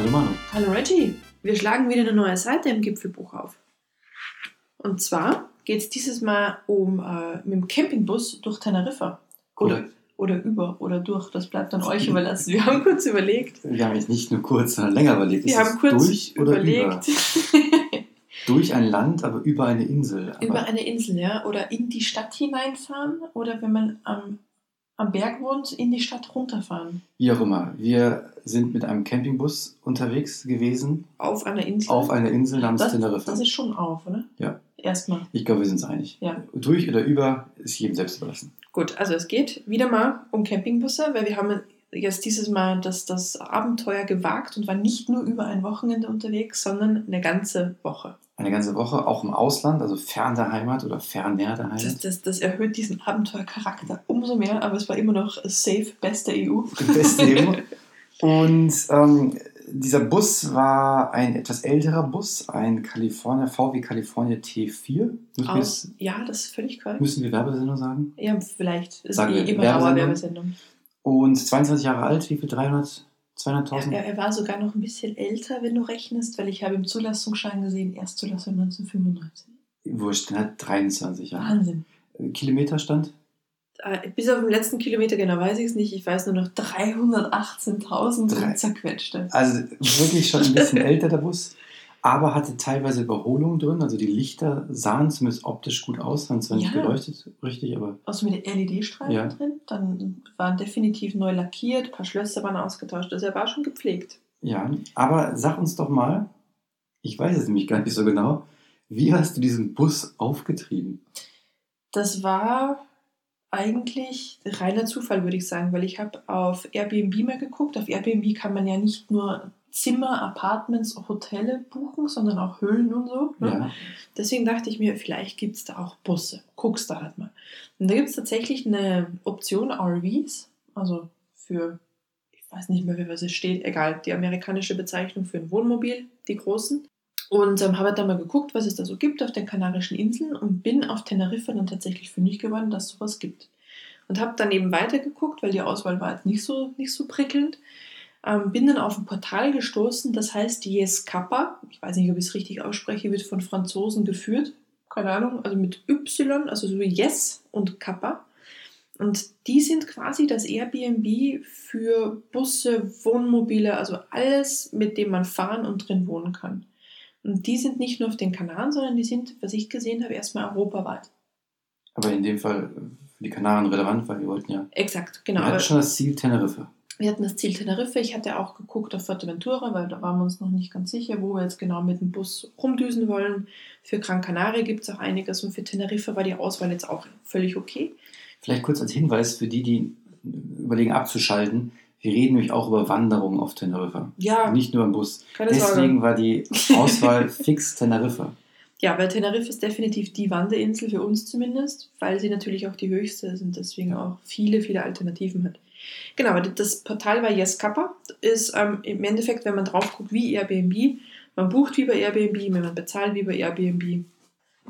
Hallo Manu. Hallo Reggie, wir schlagen wieder eine neue Seite im Gipfelbuch auf. Und zwar geht es dieses Mal um äh, mit dem Campingbus durch Teneriffa. Oder, Korrekt. oder über oder durch, das bleibt dann euch überlassen. Wir haben kurz überlegt. Wir haben jetzt nicht nur kurz, sondern länger überlegt. Wir Ist haben kurz durch oder überlegt. über? Durch ein Land, aber über eine Insel. Aber über eine Insel, ja. Oder in die Stadt hineinfahren oder wenn man am, am Berg wohnt, in die Stadt runterfahren. wie auch immer. Wir sind mit einem Campingbus unterwegs gewesen Auf einer Insel. auf einer Insel namens das, Teneriffa. das ist schon auf, oder? Ja. Erstmal. Ich glaube, wir sind uns einig. Ja. Durch oder über ist jedem selbst überlassen. Gut, also es geht wieder mal um Campingbusse, weil wir haben jetzt dieses Mal das, das Abenteuer gewagt und waren nicht nur über ein Wochenende unterwegs, sondern eine ganze Woche. Eine ganze Woche, auch im Ausland, also fern der Heimat oder ferner der Das, Heimat. das, das erhöht diesen Abenteuercharakter umso mehr, aber es war immer noch safe, beste EU. Beste EU. Und ähm, dieser Bus war ein etwas älterer Bus, ein California, VW California T4. Müssen, wir, Aus, jetzt- ja, das ist völlig korrekt. müssen wir Werbesendung sagen? Ja, vielleicht. Ist Sagen eh immer Werbesendung? Und 22 Jahre alt, wie viel? 300, Er, 200.000? er, er war sogar noch ein bisschen älter, wenn du rechnest, weil ich habe im Zulassungsschein gesehen, Erstzulassung 1995. Wurscht, der hat 23 Jahre. Wahnsinn. Kilometerstand? Äh, Bis auf den letzten Kilometer genau weiß ich es nicht. Ich weiß nur noch 318.000 Drei- und zerquetschte. Also wirklich schon ein bisschen älter der Bus, aber hatte teilweise Überholungen drin. Also die Lichter sahen zumindest optisch gut aus, haben zwar nicht Ja. geleuchtet, richtig, aber Außer mit LED-Streifen Ja. drin. Dann waren definitiv neu lackiert, ein paar Schlösser waren ausgetauscht. Also er war schon gepflegt. ja. Aber sag uns doch mal, ich weiß es nämlich gar nicht so genau, wie hast du diesen Bus aufgetrieben? Das war eigentlich reiner Zufall, würde ich sagen, weil ich habe auf Airbnb mal geguckt. Auf Airbnb kann man ja nicht nur Zimmer, Apartments, Hotelle buchen, sondern auch Höhlen und so. ne? Ja. Deswegen dachte ich mir, vielleicht gibt es da auch Busse. Guckst da halt mal. Und da gibt es tatsächlich eine Option RVs, also für, ich weiß nicht mehr, wie was es steht, egal, die amerikanische Bezeichnung für ein Wohnmobil, die großen. Und ähm, habe da mal geguckt, was es da so gibt auf den Kanarischen Inseln und bin auf Teneriffa dann tatsächlich fündig geworden, dass es sowas gibt. Und habe dann eben weitergeguckt, weil die Auswahl war jetzt nicht so, nicht so prickelnd. Ähm, bin dann auf ein Portal gestoßen, das heißt Yescapa. Ich weiß nicht, ob ich es richtig ausspreche, wird von Franzosen geführt. Keine Ahnung, also mit Y, also so Yes und Kappa. Und die sind quasi das Airbnb für Busse, Wohnmobile, also alles, mit dem man fahren und drin wohnen kann. Und die sind nicht nur auf den Kanaren, sondern die sind, was ich gesehen habe, erstmal europaweit. Aber in dem Fall für die Kanaren relevant, weil wir wollten ja. Exakt, genau. wir hatten schon das Ziel Teneriffa. wir hatten das Ziel Teneriffa. Ich hatte auch geguckt auf Fuerteventura, weil da waren wir uns noch nicht ganz sicher, wo wir jetzt genau mit dem Bus rumdüsen wollen. Für Gran Canaria gibt es auch einiges und für Teneriffa war die Auswahl jetzt auch völlig okay. Vielleicht kurz als Hinweis für die, die überlegen abzuschalten. Wir reden nämlich auch über Wanderungen auf Teneriffa. Ja, Nicht nur im Bus. keine Sorge. Deswegen war die Auswahl fix Teneriffa. Ja, weil Teneriffa ist definitiv die Wanderinsel für uns zumindest, weil sie natürlich auch die höchste ist und deswegen auch viele, viele Alternativen hat. Genau, das Portal war Yescapa. Ist ähm, im Endeffekt, wenn man drauf guckt, wie Airbnb, man bucht wie bei Airbnb, wenn man bezahlt wie bei Airbnb.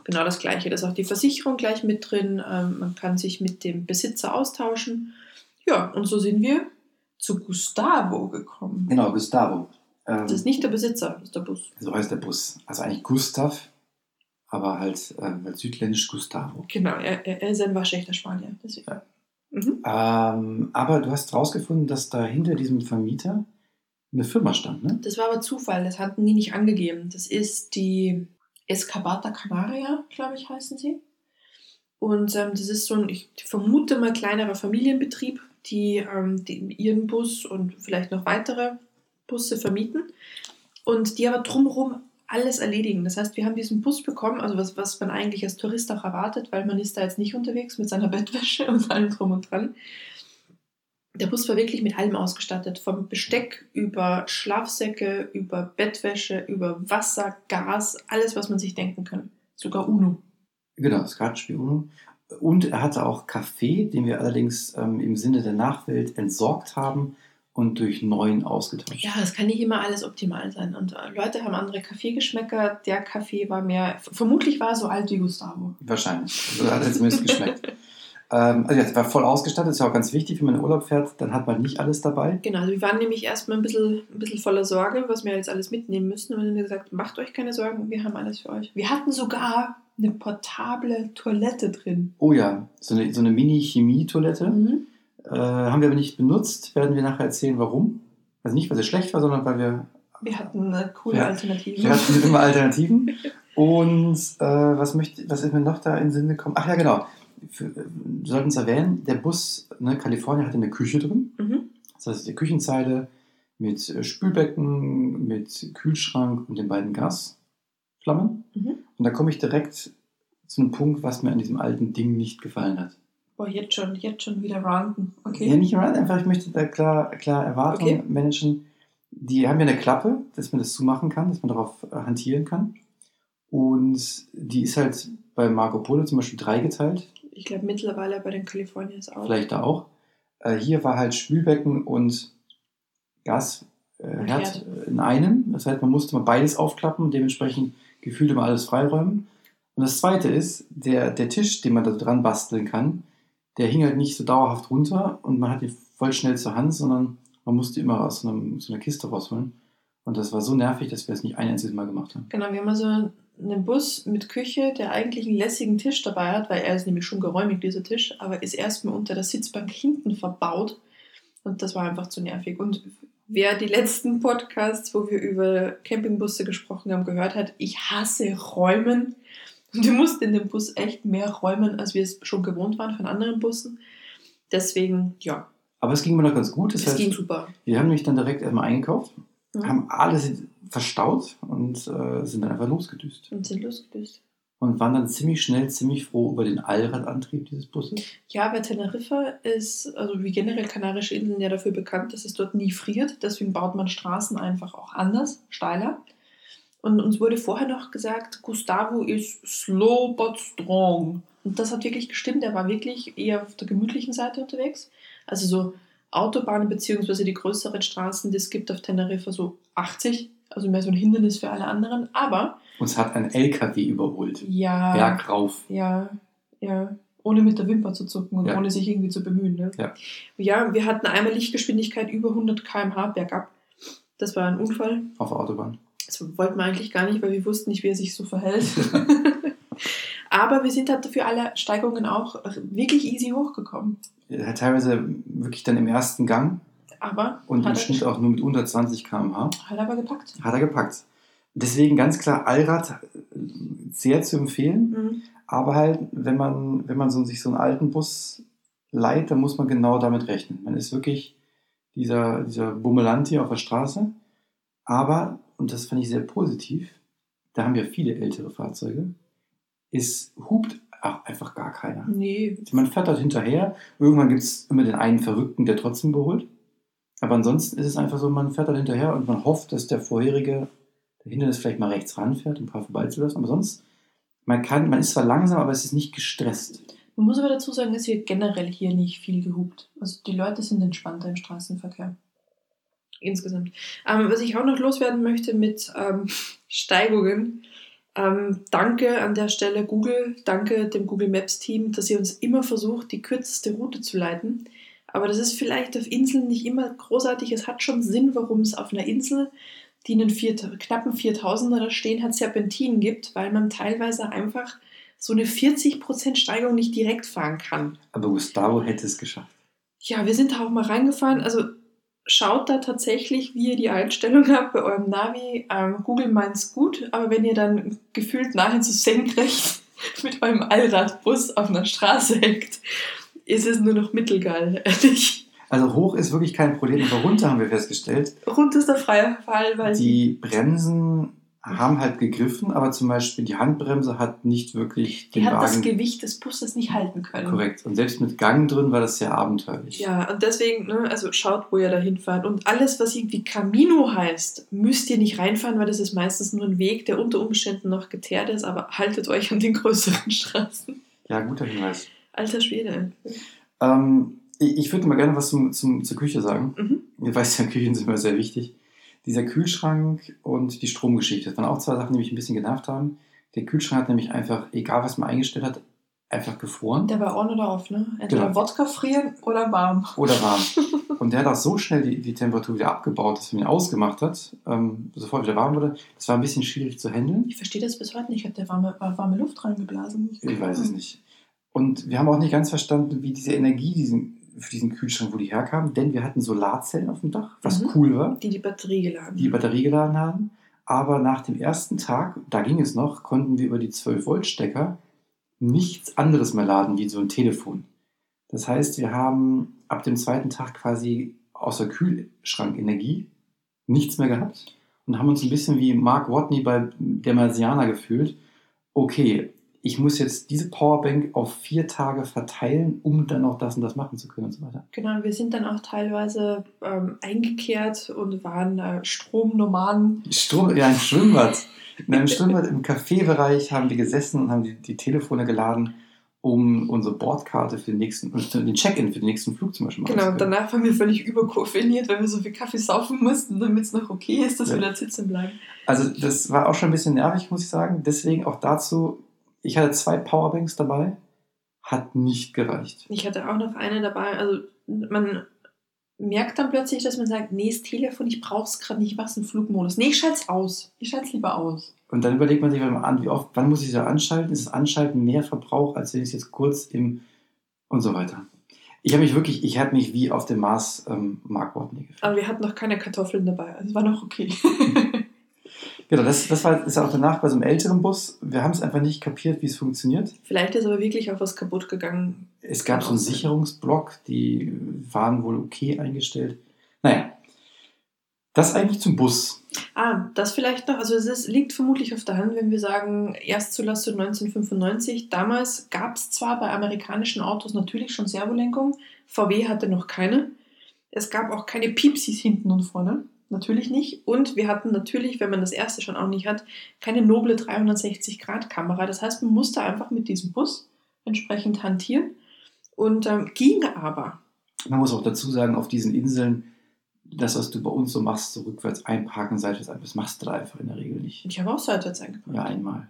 Genau das Gleiche. Da ist auch die Versicherung gleich mit drin. Ähm, man kann sich mit dem Besitzer austauschen. Ja, und so sind wir zu Gustavo gekommen. Genau, Gustavo. Ähm, Das ist nicht der Besitzer, das ist der Bus. so heißt der Bus. Also eigentlich Gustav, aber halt, äh, halt südländisch Gustavo. Genau, er, er ist ein waschechter Spanier. Deswegen. Ja. Mhm. Ähm, aber du hast rausgefunden, dass da hinter diesem Vermieter eine Firma stand, ne? Das war aber Zufall, das hatten die nicht angegeben. Das ist die Escabata Canaria, glaube ich, heißen sie. Und ähm, das ist so ein, ich vermute mal, kleinerer Familienbetrieb, die, ähm, die ihren Bus und vielleicht noch weitere Busse vermieten und die aber drumherum alles erledigen. Das heißt, wir haben diesen Bus bekommen, also was, was man eigentlich als Tourist auch erwartet, weil man ist da jetzt nicht unterwegs mit seiner Bettwäsche und allem drum und dran. Der Bus war wirklich mit allem ausgestattet, vom Besteck über Schlafsäcke, über Bettwäsche, über Wasser, Gas, alles, was man sich denken kann. Sogar UNO. Genau, das Kartenspiel Uno. Und er hatte auch Kaffee, den wir allerdings ähm, im Sinne der Nachwelt entsorgt haben und durch neuen ausgetauscht. Ja, es kann nicht immer alles optimal sein. Und äh, Leute haben andere Kaffeegeschmäcker. Der Kaffee war mehr, vermutlich war er so alt wie Gustavo. Wahrscheinlich. So hat er zumindest geschmeckt. Ähm, also jetzt war voll ausgestattet, ist ja auch ganz wichtig, wenn man in Urlaub fährt, dann hat man nicht alles dabei. Genau, also wir waren nämlich erstmal ein bisschen, ein bisschen voller Sorge, was wir jetzt alles mitnehmen müssen. Und dann haben wir gesagt, macht euch keine Sorgen, wir haben alles für euch. Wir hatten sogar eine portable Toilette drin. Oh ja, so eine, so eine Mini-Chemie-Toilette. Mhm. Äh, haben wir aber nicht benutzt, werden wir nachher erzählen, warum. Also nicht, weil sie schlecht war, sondern weil wir, Wir hatten eine coole Ja, Alternative. wir hatten immer Alternativen. Und äh, was, möchte, was ist mir noch da in den Sinn gekommen? Ach ja, genau. Für, äh, wir sollten es erwähnen, der Bus, ne, Kalifornien hatte eine Küche drin. Mhm. Das heißt, die Küchenzeile mit äh, Spülbecken, mit Kühlschrank und den beiden Gasflammen. Mhm. Und da komme ich direkt zu einem Punkt, was mir an diesem alten Ding nicht gefallen hat. Boah, jetzt schon, jetzt schon wieder ranten. Okay. Ja, nicht rein, einfach, ich möchte da klar, klar Erwartungen Okay. managen. Die haben ja eine Klappe, dass man das zumachen kann, dass man darauf äh, hantieren kann. Und die ist halt bei Marco Polo zum Beispiel dreigeteilt, Ich glaube mittlerweile bei den Californians auch. vielleicht da auch. Äh, hier war halt Spülbecken und Gasherd äh, Herd in einem. Das heißt, man musste mal beides aufklappen und dementsprechend gefühlt immer alles freiräumen. Und das zweite ist, der, der Tisch, den man da dran basteln kann, der hing halt nicht so dauerhaft runter und man hat ihn voll schnell zur Hand, sondern man musste immer aus so, einem, so einer Kiste rausholen. Und das war so nervig, dass wir es nicht ein einziges Mal gemacht haben. Genau, wir haben also einen Bus mit Küche, der eigentlich einen lässigen Tisch dabei hat, weil er ist nämlich schon geräumig, dieser Tisch, aber ist erstmal unter der Sitzbank hinten verbaut. Und das war einfach zu nervig. Und wer die letzten Podcasts, wo wir über Campingbusse gesprochen haben, gehört hat, ich hasse Räumen. Und wir mussten in dem Bus echt mehr räumen, als wir es schon gewohnt waren von anderen Bussen. Deswegen, ja, Aber es ging mir noch ganz gut. Das es heißt, ging super. wir haben nämlich dann direkt erstmal eingekauft, Mhm. haben alles verstaut und äh, sind dann einfach losgedüst. Und sind losgelöst. Und waren dann ziemlich schnell, ziemlich froh über den Allradantrieb dieses Busses. Ja, bei Teneriffa ist, also wie generell Kanarische Inseln ja dafür bekannt, dass es dort nie friert. Deswegen baut man Straßen einfach auch anders, steiler. Und uns wurde vorher noch gesagt, Gustavo ist slow but strong. Und das hat wirklich gestimmt. Er war wirklich eher auf der gemütlichen Seite unterwegs. Also so Autobahnen beziehungsweise die größeren Straßen, die es gibt auf Teneriffa, so 80. Also mehr so ein Hindernis für alle anderen. Aber Uns hat ein LKW überholt. ja. Berg rauf. Ja, ja. Ohne mit der Wimper zu zucken und Ja. ohne sich irgendwie zu bemühen. Ne? Ja. ja, wir hatten einmal Lichtgeschwindigkeit über 100 km/h bergab. Das war ein Unfall. auf der Autobahn. Das wollten wir eigentlich gar nicht, weil wir wussten nicht, wie er sich so verhält. Aber wir sind halt für alle Steigungen auch wirklich easy hochgekommen. Hat teilweise wirklich dann im ersten Gang Aber und im Schnitt auch nur mit unter 20 km/h hat er aber gepackt. hat er gepackt. Deswegen ganz klar Allrad äh, sehr zu empfehlen. Mhm. Aber halt, wenn man, wenn man so, sich so einen alten Bus leiht, dann muss man genau damit rechnen. Man ist wirklich dieser, dieser Bummelanti auf der Straße. Aber, und das fand ich sehr positiv, da haben wir viele ältere Fahrzeuge, es hupt auch einfach gar keiner. Nee, Man fährt halt hinterher. Irgendwann gibt es immer den einen Verrückten, der trotzdem überholt. Aber ansonsten ist es einfach so, man fährt halt hinterher und man hofft, dass der vorherige der Hindernis vielleicht mal rechts ranfährt, um ein paar vorbeizulassen. Aber sonst, man kann, man ist zwar langsam, aber es ist nicht gestresst. Man muss aber dazu sagen, es wird generell hier nicht viel gehupt. Also die Leute sind entspannter im Straßenverkehr. Insgesamt. Ähm, was ich auch noch loswerden möchte mit ähm, Steigungen. Ähm, danke an der Stelle Google, danke dem Google Maps Team, dass ihr uns immer versucht, die kürzeste Route zu leiten. Aber das ist vielleicht auf Inseln nicht immer großartig. Es hat schon Sinn, warum es auf einer Insel, die einen vier, knappen 4000er da stehen hat, Serpentinen gibt, weil man teilweise einfach so eine 40% Steigung nicht direkt fahren kann. Aber Gustavo hätte es geschafft. Ja, wir sind da auch mal reingefahren. Also schaut da tatsächlich, wie ihr die Einstellung habt bei eurem Navi. Ähm, Google meint's gut, aber wenn ihr dann gefühlt nahezu senkrecht mit eurem Allradbus auf einer Straße hängt, ist es nur noch mittelgeil, ehrlich. Also hoch ist wirklich kein Problem, aber runter haben wir festgestellt, Rund ist der freie Fall, weil die Bremsen haben halt gegriffen, aber zum Beispiel die Handbremse hat nicht wirklich die den hat das Wagen Gewicht des Busses nicht halten können. korrekt. Und selbst mit Gang drin war das sehr abenteuerlich. Ja, und deswegen, ne, also schaut, wo ihr da hinfahrt. Und alles, was irgendwie Camino heißt, müsst ihr nicht reinfahren, weil das ist meistens nur ein Weg, der unter Umständen noch geteert ist, aber haltet euch an den größeren Straßen. Ja, guter Hinweis. Alter Schwede. Ähm, ich ich würde mal gerne was zum, zum, zur Küche sagen. Mhm. Ihr weißt ja, Küchen sind immer sehr wichtig. Dieser Kühlschrank und die Stromgeschichte, das waren auch zwei Sachen, die mich ein bisschen genervt haben. Der Kühlschrank hat nämlich einfach, egal was man eingestellt hat, einfach gefroren. Der war on oder off, ne? Entweder Genau. Wodka frieren oder warm. Oder warm. Und der hat auch so schnell die, die Temperatur wieder abgebaut, dass man ihn ausgemacht hat, ähm, sofort wieder warm wurde. Das war ein bisschen schwierig zu handeln. Ich verstehe das bis heute nicht. Hat der warme, war warme Luft reingeblasen? Ich weiß es nicht. Und wir haben auch nicht ganz verstanden, wie diese Energie diesen, für diesen Kühlschrank, wo die herkam, denn wir hatten Solarzellen auf dem Dach, was Mhm. cool war, Die die Batterie geladen. die Batterie geladen haben. Aber nach dem ersten Tag, da ging es noch, konnten wir über die 12-Volt-Stecker nichts anderes mehr laden wie so ein Telefon. Das heißt, wir haben ab dem zweiten Tag quasi außer Kühlschrankenergie nichts mehr gehabt und haben uns ein bisschen wie Mark Watney bei der Marsianer gefühlt. Okay, ich muss jetzt diese Powerbank auf vier Tage verteilen, um dann auch das und das machen zu können und so weiter. Genau, wir sind dann auch teilweise ähm, eingekehrt und waren äh, Stromnomaden. Strom, ja, ein Schwimmbad. In einem Schwimmbad im Café-Bereich haben wir gesessen und haben die, die Telefone geladen, um unsere Bordkarte für den nächsten, den Check-in für den nächsten Flug zum Beispiel machen Genau, zu und danach waren wir völlig überkoffiniert, weil wir so viel Kaffee saufen mussten, damit es noch okay ist, dass Ja. wir da sitzen bleiben. Also das war auch schon ein bisschen nervig, muss ich sagen. Deswegen auch dazu, ich hatte zwei Powerbanks dabei, hat nicht gereicht. Ich hatte auch noch eine dabei. Also man merkt dann plötzlich, dass man sagt, nee, das Telefon, ich brauch's gerade nicht, ich mach's im Flugmodus. Nee, ich schalte aus. Ich schalte es lieber aus. Und dann überlegt man sich mal an, wie oft, wann muss ich da anschalten? Ist das Anschalten mehr Verbrauch, als wenn ich es jetzt kurz im und so weiter. Ich habe mich wirklich, ich habe mich wie auf dem Mars ähm, Mark Watney gefühlt. Aber wir hatten noch keine Kartoffeln dabei. Also war noch okay. Genau, das, das war ist auch danach bei so einem älteren Bus. Wir haben es einfach nicht kapiert, wie es funktioniert. Vielleicht ist aber wirklich auch was kaputt gegangen. Es gab so einen Sicherungsblock, die waren wohl okay eingestellt. Naja, das eigentlich zum Bus. Ah, das vielleicht noch. Also es liegt vermutlich auf der Hand, wenn wir sagen, Erstzulassung 1995. Damals gab es zwar bei amerikanischen Autos natürlich schon Servolenkung. VW hatte noch keine. Es gab auch keine Piepsis hinten und vorne. Natürlich nicht. Und wir hatten natürlich, wenn man das erste schon auch nicht hat, keine noble 360-Grad-Kamera. Das heißt, man musste einfach mit diesem Bus entsprechend hantieren. Und ähm, ging aber. Man muss auch dazu sagen, auf diesen Inseln, das, was du bei uns so machst, so rückwärts einparken, seitwärts einparken, das machst du da einfach in der Regel nicht. Ich habe auch seitwärts eingepackt. Ja, einmal.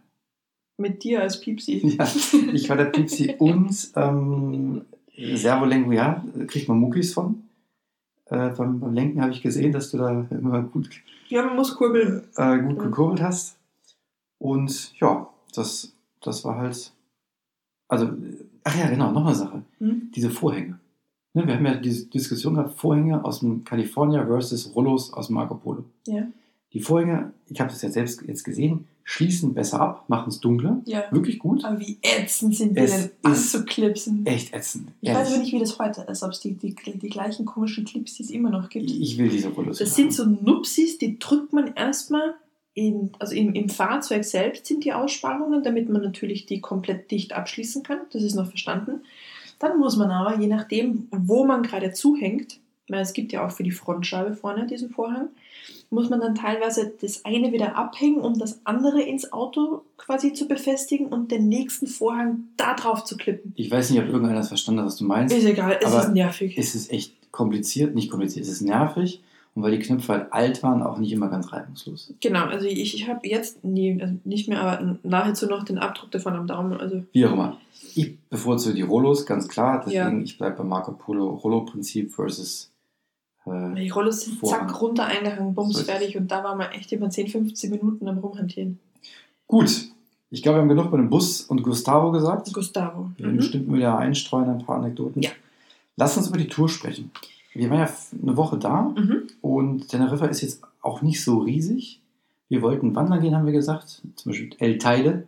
Mit dir als Piepsi. Ja, ich war der Pipsi und ähm, Servolenkung, ja, kriegt man Muckis von. Äh, beim, beim Lenken habe ich gesehen, dass du da immer gut, Ja, man muss kurbeln. äh, gut gekurbelt hast. Und ja, das, das war halt. Also, ach ja, genau, noch eine Sache. Hm? Diese Vorhänge. Ne, wir haben ja diese Diskussion gehabt, Vorhänge aus dem California versus Rollos aus Marco Polo. Ja. Die Vorhänge, ich habe das ja selbst jetzt gesehen, schließen besser ab, machen es dunkler. Ja. Wirklich gut. Aber wie ätzend sind die Es denn anzuklipsen? Echt ätzend. Ich weiß Ehrlich. aber nicht, wie das heute ist, ob es die, die, die gleichen komischen Clips, die es immer noch gibt. Ich will diese Rollos. Das sind so Nupsis, die drückt man erstmal in, also im, im Fahrzeug selbst sind die Aussparungen, damit man natürlich die komplett dicht abschließen kann. Das ist noch verstanden. Dann muss man aber, je nachdem, wo man gerade zuhängt, weil es gibt ja auch für die Frontscheibe vorne diesen Vorhang, muss man dann teilweise das eine wieder abhängen, um das andere ins Auto quasi zu befestigen und den nächsten Vorhang da drauf zu klippen. Ich weiß nicht, ob irgendeiner das verstanden hat, was du meinst. Ist egal, es ist nervig. Es ist echt kompliziert, nicht kompliziert, es ist nervig. Und weil die Knöpfe halt alt waren, auch nicht immer ganz reibungslos. Genau, also ich, ich habe jetzt nie, also nicht mehr, aber nahezu noch den Abdruck davon am Daumen. Also Wie auch immer. Ich bevorzuge die Rollos, ganz klar. Deswegen, Ja. ich bleibe beim Marco Polo Rollo-Prinzip versus. Äh, die Rollos sind zack runter eingehangen, bums, So fertig. Und da war man echt immer 10, 15 Minuten am Rumhantieren. gut, ich glaube, wir haben genug bei dem Bus und Gustavo gesagt. Gustavo. Wir werden Mhm. bestimmt wieder einstreuen, ein paar Anekdoten. Ja. Lass uns über die Tour sprechen. Wir waren ja eine Woche da Mhm. und Teneriffa ist jetzt auch nicht so riesig. Wir wollten wandern gehen, haben wir gesagt. Zum Beispiel El Teide,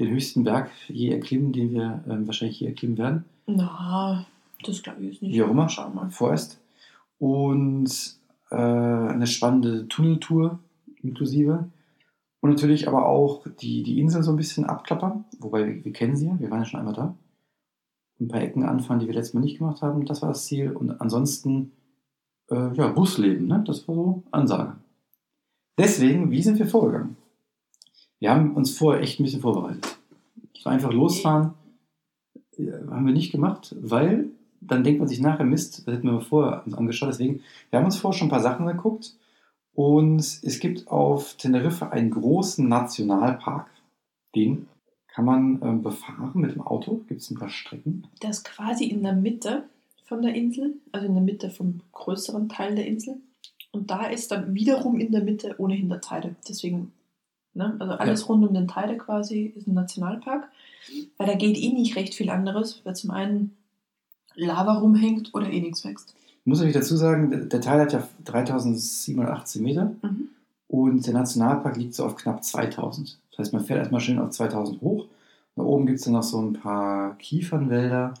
den höchsten Berg je erklimmen, den wir ähm, wahrscheinlich je erklimmen werden. Na, das glaube ich jetzt nicht. Wie auch immer. Schauen wir mal. vorerst. Und äh, eine spannende Tunneltour inklusive. Und natürlich aber auch die, die Insel so ein bisschen abklappern. Wobei wir, wir kennen sie ja, wir waren ja schon einmal da. Ein paar Ecken anfahren, die wir letztes Mal nicht gemacht haben. Das war das Ziel. Und ansonsten, äh, ja, Busleben, ne? das war so Ansage. Deswegen, wie sind wir vorgegangen? Wir haben uns vorher echt ein bisschen vorbereitet. So einfach losfahren äh, haben wir nicht gemacht, weil dann denkt man sich nachher, Mist, das hätten wir vorher uns angeschaut. Deswegen, wir haben uns vorher schon ein paar Sachen geguckt. Und es gibt auf Teneriffa einen großen Nationalpark, den kann man ähm, befahren mit dem Auto. Gibt es ein paar Strecken. Der ist quasi in der Mitte von der Insel, also in der Mitte vom größeren Teil der Insel. Und da ist dann wiederum in der Mitte ohnehin der Teide. Deswegen, ne, also alles Ja. rund um den Teide quasi ist ein Nationalpark. Weil da geht eh nicht recht viel anderes, weil zum einen Lava rumhängt oder eh nichts wächst. Ich muss nämlich dazu sagen, der, Teil hat ja 3718 Meter Mhm. und der Nationalpark liegt so auf knapp 2000. Das heißt, man fährt erstmal schön auf 2000 hoch. Da oben gibt es dann noch so ein paar Kiefernwälder,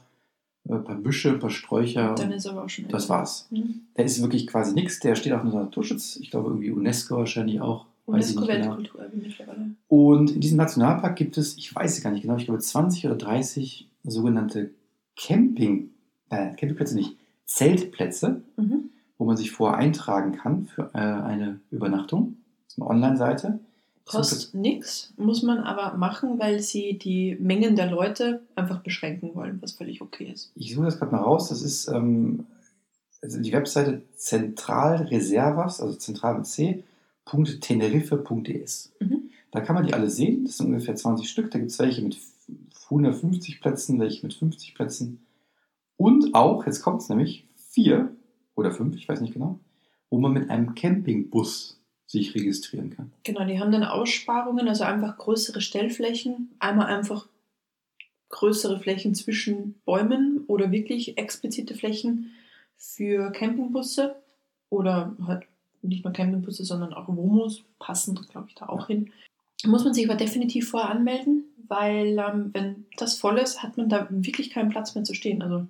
äh, ein paar Büsche, ein paar Sträucher. Dann ist aber auch schon. das war's. Mhm. Der ist wirklich quasi nichts. Der steht auch unter Naturschutz. Ich glaube, irgendwie UNESCO wahrscheinlich auch. Genau. UNESCO-Weltkulturerbe mittlerweile. Und in diesem Nationalpark gibt es, ich weiß es gar nicht genau, ich glaube 20 oder 30 sogenannte Camping, äh, Campingplätze nicht, Zeltplätze, Mhm. wo man sich vorher eintragen kann für äh, eine Übernachtung. Das ist eine Online-Seite. Kostet nichts, muss man aber machen, weil sie die Mengen der Leute einfach beschränken wollen, was völlig okay ist. Ich suche das gerade mal raus. Das ist ähm, also die Webseite Zentralreservas, also zentral mit C, .tenerife.es. Mhm. Da kann man die alle sehen. Das sind ungefähr 20 Stück. Da gibt es welche mit 150 Plätzen, welche mit 50 Plätzen. Und auch, jetzt kommt es nämlich, vier oder fünf, ich weiß nicht genau, wo man mit einem Campingbus sich registrieren kann. Genau, die haben dann Aussparungen, also einfach größere Stellflächen, einmal einfach größere Flächen zwischen Bäumen oder wirklich explizite Flächen für Campingbusse oder halt nicht nur Campingbusse, sondern auch Womos, passend, glaube ich, da auch hin. Muss man sich aber definitiv vorher anmelden, weil ähm, wenn das voll ist, hat man da wirklich keinen Platz mehr zu stehen. Also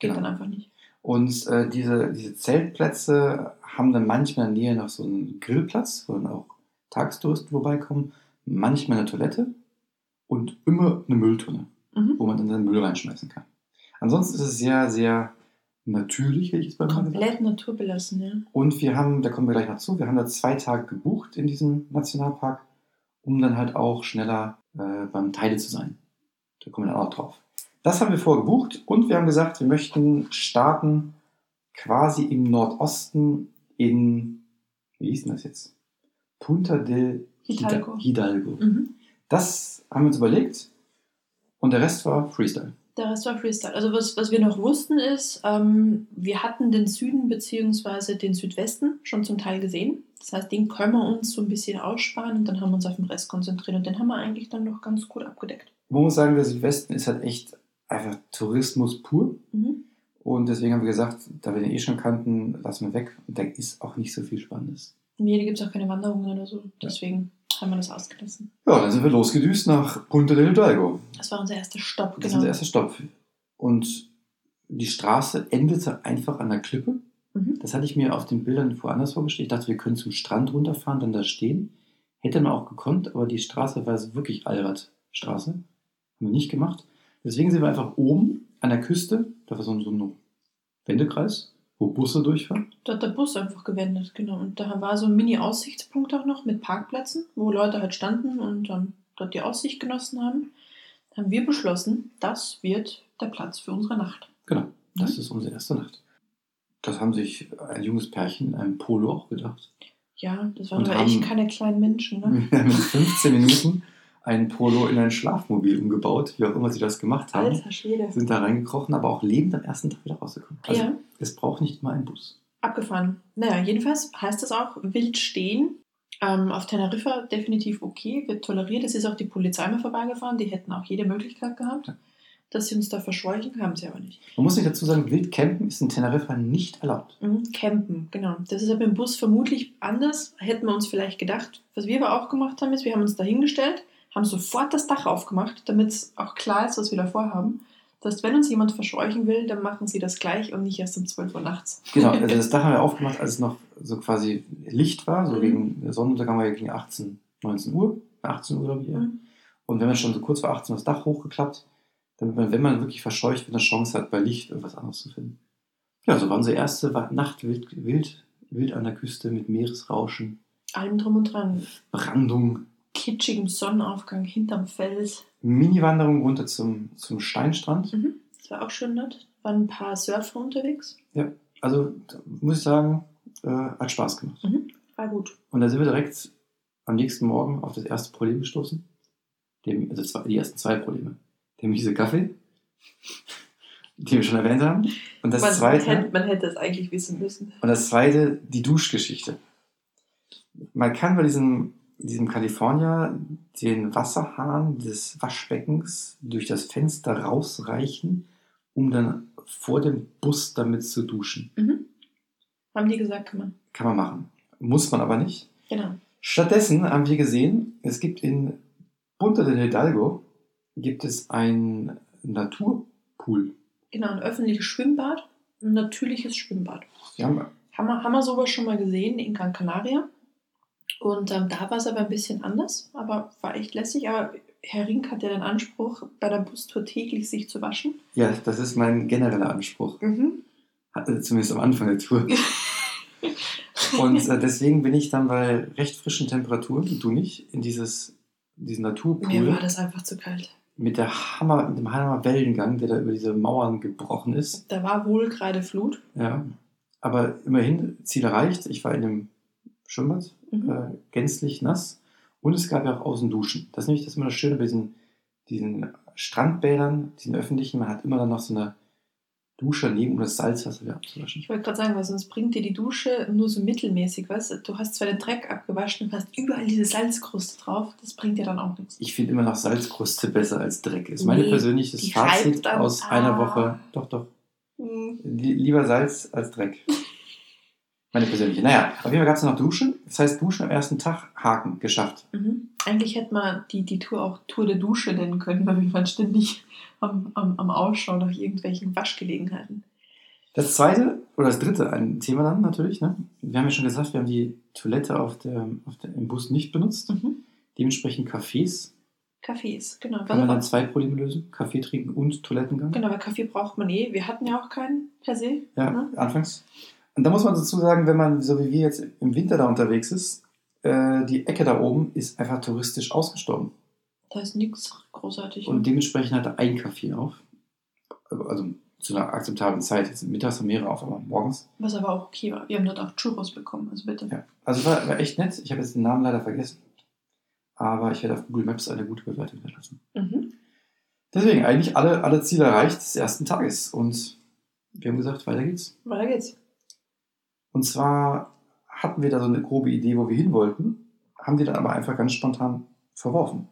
geht Genau. dann einfach nicht. Und äh, diese, diese Zeltplätze haben dann manchmal in der Nähe noch so einen Grillplatz, wo dann auch Tagestouristen vorbeikommen, manchmal eine Toilette und immer eine Mülltonne, Mhm. wo man dann seinen Müll reinschmeißen kann. Ansonsten ist es sehr, sehr natürlich, hätte ich jetzt mal gesagt. Komplett naturbelassen, ja. Und wir haben, da kommen wir gleich noch zu, wir haben da zwei Tage gebucht in diesem Nationalpark, um dann halt auch schneller äh, beim Teile zu sein. Da kommen wir dann auch drauf. Das haben wir vorgebucht und wir haben gesagt, wir möchten starten quasi im Nordosten in, wie hieß denn das jetzt? Punta del Hidalgo. Hidalgo. Mhm. Das haben wir uns überlegt und der Rest war Freestyle. Der Rest war Freestyle. Also was, was wir noch wussten ist, ähm, wir hatten den Süden bzw. den Südwesten schon zum Teil gesehen. Das heißt, den können wir uns so ein bisschen aussparen und dann haben wir uns auf den Rest konzentriert und den haben wir eigentlich dann noch ganz gut abgedeckt. Man muss sagen, der Südwesten ist halt echt einfach Tourismus pur. Mhm. Und deswegen haben wir gesagt, da wir den eh schon kannten, lassen wir weg. Und da ist auch nicht so viel Spannendes. Mir gibt es auch keine Wanderungen oder so. Deswegen haben wir das ausgelassen. Ja, dann sind wir losgedüst nach Punta del Hidalgo. Das war unser erster Stopp, Das ist genau. unser erster Stopp. Und die Straße endete einfach an der Klippe. Mhm. Das hatte ich mir auf den Bildern woanders vorgestellt. Ich dachte, wir können zum Strand runterfahren, dann da stehen. Hätte man auch gekonnt, aber die Straße war wirklich Allradstraße. Haben wir nicht gemacht. Deswegen sind wir einfach oben an der Küste. Da war so ein, so ein Wendekreis, wo Busse durchfahren. Da hat der Bus einfach gewendet, genau. Und da war so ein Mini-Aussichtspunkt auch noch mit Parkplätzen, wo Leute halt standen und dann dort die Aussicht genossen haben. Da haben wir beschlossen, das wird der Platz für unsere Nacht. Genau, das Mhm. ist unsere erste Nacht. Das haben sich ein junges Pärchen in einem Polo auch gedacht. Ja, das waren aber echt keine kleinen Menschen, ne? In 15 Minuten ein Polo in ein Schlafmobil umgebaut, wie auch immer sie das gemacht haben. Alter Schwede. Sind da reingekrochen, aber auch lebend am ersten Tag wieder rausgekommen. Also Ja, es braucht nicht immer einen Bus. abgefahren. Naja, jedenfalls heißt das auch wild stehen. Ähm, auf Teneriffa definitiv okay, wird toleriert. Es ist auch die Polizei mal vorbeigefahren, die hätten auch jede Möglichkeit gehabt, Ja. dass sie uns da verscheuchen, haben sie aber nicht. Man muss nicht dazu sagen, Wildcampen ist in Teneriffa nicht erlaubt. Mhm, campen, genau. Das ist aber im Bus vermutlich anders. Hätten wir uns vielleicht gedacht. Was wir aber auch gemacht haben, ist, wir haben uns da hingestellt, haben sofort das Dach aufgemacht, damit es auch klar ist, was wir da vorhaben. Das heißt, wenn uns jemand verscheuchen will, dann machen sie das gleich und nicht erst um 12 Uhr nachts. Genau, also das Dach haben wir aufgemacht, als es noch so quasi Licht war, so Mhm. gegen Sonnenuntergang war ja gegen 18, 19 Uhr, 18 Uhr glaube ich. Mhm. Und wenn man schon so kurz vor 18 Uhr das Dach hochgeklappt, damit man, wenn man wirklich verscheucht wird, eine Chance hat, bei Licht irgendwas anderes zu finden. Ja, so war unsere erste Nacht wild, wild, wild an der Küste mit Meeresrauschen, Allem drum und dran. Brandung, Kitschigem Sonnenaufgang hinterm Fels. Mini-Wanderung runter zum, zum Steinstrand. Mhm. Das war auch schön nett. Waren ein paar Surfer unterwegs. Also da muss ich sagen, äh, hat Spaß gemacht. Mhm. War gut. Und da sind wir direkt am nächsten Morgen auf das erste Problem gestoßen. der, also zwei, die ersten zwei Probleme. Der miese Kaffee, den wir schon erwähnt haben. Und das man, zweite. Man hätte, man hätte es eigentlich wissen müssen. Und das zweite, die Duschgeschichte. Man kann bei diesem, diesem California den Wasserhahn des Waschbeckens durch das Fenster rausreichen, um dann vor dem Bus damit zu duschen. Mhm. Haben die gesagt, kann man. Kann man machen. Muss man aber nicht. Genau. Stattdessen haben wir gesehen, es gibt in Punta del Hidalgo gibt es ein Naturpool. Genau, ein öffentliches Schwimmbad, ein natürliches Schwimmbad. Haben Haben wir, haben wir sowas schon mal gesehen in Gran Canaria. Und ähm, da war es aber ein bisschen anders, aber war echt lässig. Aber Herr Rink hat ja den Anspruch, bei der Bustour täglich sich zu waschen. Ja, das ist mein genereller Anspruch. Mhm. Hatte Zumindest am Anfang der Tour. Und äh, deswegen bin ich dann bei recht frischen Temperaturen, du nicht, in dieses, diesen Mir Naturpool war das einfach zu kalt. mit, der Hammer, mit dem Hammer Wellengang, der da über diese Mauern gebrochen ist. Da war wohl gerade Flut. Ja. Aber immerhin, Ziel erreicht. Ich war in dem Schwimmbad, Mhm. äh, gänzlich nass. Und es gab ja auch außen Duschen. Das ist nämlich das immer das Schöne bei diesen, diesen Strandbädern, diesen öffentlichen. Man hat immer dann noch so eine Dusche daneben, um das Salzwasser wieder abzuwaschen. Ich wollte gerade sagen, weil sonst bringt dir die Dusche nur so mittelmäßig, weißt du? Hast zwar den Dreck abgewaschen und hast überall diese Salzkruste drauf, das bringt dir dann auch nichts. Ich finde immer noch Salzkruste besser als Dreck. Ist mein Nee, persönliches die Fazit aus ah. einer Woche. Doch, doch. Hm. Li- Lieber Salz als Dreck. Meine persönliche. Naja, auf jeden Fall gab es noch Duschen. Das heißt, Duschen am ersten Tag, Haken, geschafft. Mhm. Eigentlich hätte man die, die Tour auch Tour der Dusche nennen können, weil wir waren ständig am, am, am Ausschau nach irgendwelchen Waschgelegenheiten. Das zweite oder das dritte, ein Thema dann natürlich. Ne? Wir haben ja schon gesagt, wir haben die Toilette auf der, auf der, im Bus nicht benutzt. Mhm. Dementsprechend Cafés. Cafés, genau. Kann man dann zwei Probleme lösen: Kaffee trinken und Toilettengang. genau, weil Kaffee braucht man eh. Wir hatten ja auch keinen per se. Ja, Ne? anfangs. Und da muss man dazu sagen, wenn man, so wie wir jetzt im Winter da unterwegs ist, äh, die Ecke da oben ist einfach touristisch ausgestorben. Da ist nichts großartig. Und dementsprechend hatte ein Kaffee auf. Also zu einer akzeptablen Zeit. Jetzt mittags haben mehrere auf, aber morgens. was aber auch okay war. Wir haben dort auch Churros bekommen, also bitte. Ja. Also war, war echt nett. Ich habe jetzt den Namen leider vergessen. Aber ich werde auf Google Maps eine gute Bewertung hinterlassen. Mhm. Deswegen eigentlich alle, alle Ziele erreicht des ersten Tages. Und wir haben gesagt, weiter geht's. Weiter geht's. Und zwar hatten wir da so eine grobe Idee, wo wir hin wollten, haben die dann aber einfach ganz spontan verworfen.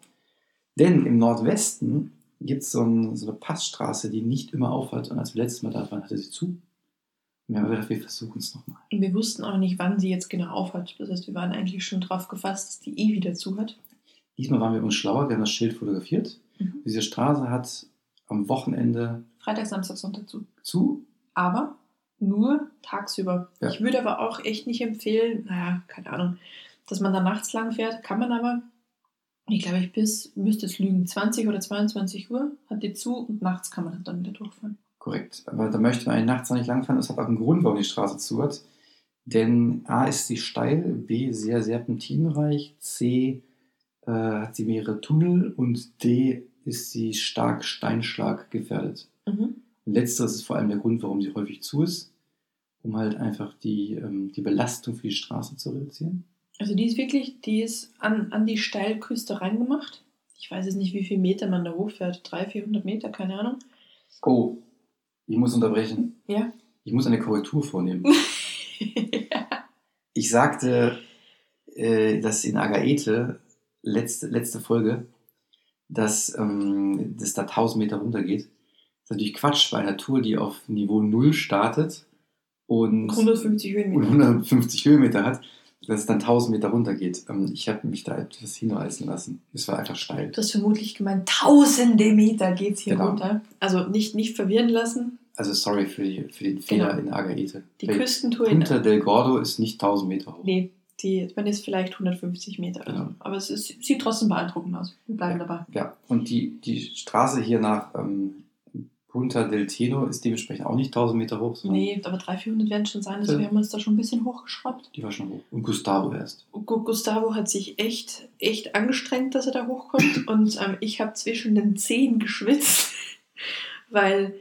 Denn im Nordwesten gibt es so, ein, so eine Passstraße, die nicht immer aufhat. Und als wir letztes Mal da waren, hatte sie zu. Und wir haben gedacht, wir versuchen es nochmal. Und wir wussten auch nicht, wann sie jetzt genau aufhat. Das heißt, wir waren eigentlich schon drauf gefasst, dass die eh wieder zu hat. Diesmal waren wir uns schlauer, wir haben das Schild fotografiert. Mhm. Diese Straße hat am Wochenende Freitag, Samstag, Sonntag zu. zu. Aber nur tagsüber. Ja. Ich würde aber auch echt nicht empfehlen, naja, keine Ahnung, dass man da nachts lang fährt. Kann man aber. Ich glaube, ich bis, müsste es lügen, 20 oder 22 Uhr hat die zu und nachts kann man dann wieder durchfahren. Korrekt. Aber da möchte man nachts noch nicht langfahren. Das hat auch einen Grund, warum die Straße zu hat. Denn A ist sie steil, B sehr serpentinreich, C äh, hat sie mehrere Tunnel und D ist sie stark Steinschlag gefährdet. Mhm. Letzteres ist vor allem der Grund, warum sie häufig zu ist, um halt einfach die, ähm, die Belastung für die Straße zu reduzieren. Also die ist wirklich, die ist an, an die Steilküste reingemacht. Ich weiß jetzt nicht, wie viele Meter man da hochfährt. 300, 400 Meter, keine Ahnung. Oh, ich muss unterbrechen. Ja. Ich muss eine Korrektur vornehmen. Ich sagte, äh, dass in Agaete, letzte, letzte Folge, dass ähm, das da 1000 Meter runtergeht. Ist natürlich Quatsch bei einer Tour, die auf Niveau 0 startet und, 150 und Höhenmeter. 150 Höhenmeter hat, dass es dann 1000 Meter runtergeht. Ähm, ich habe mich da etwas hinreißen lassen. Es war einfach steil. Du hast vermutlich gemeint, tausende Meter geht es hier Genau. runter. Also nicht, nicht verwirren lassen. Also sorry für, die, für den Fehler Genau. in Agaete. Die Weil Küstentour in. Punta del Gordo ist nicht 1000 Meter hoch. Nee, die, man ist vielleicht 150 Meter. so. Genau. Aber es ist, sieht trotzdem beeindruckend aus. Wir bleiben dabei. Ja, und die, die Straße hier nach ähm, Punta del Teno ist dementsprechend auch nicht 1000 Meter hoch, sondern Nee, aber 300, 400 werden schon sein. Also Ja. wir haben uns da schon ein bisschen hochgeschraubt. die war schon hoch. Und Gustavo erst. Gu- Gustavo hat sich echt, echt angestrengt, dass er da hochkommt. Und ähm, ich habe zwischen den Zehen geschwitzt, weil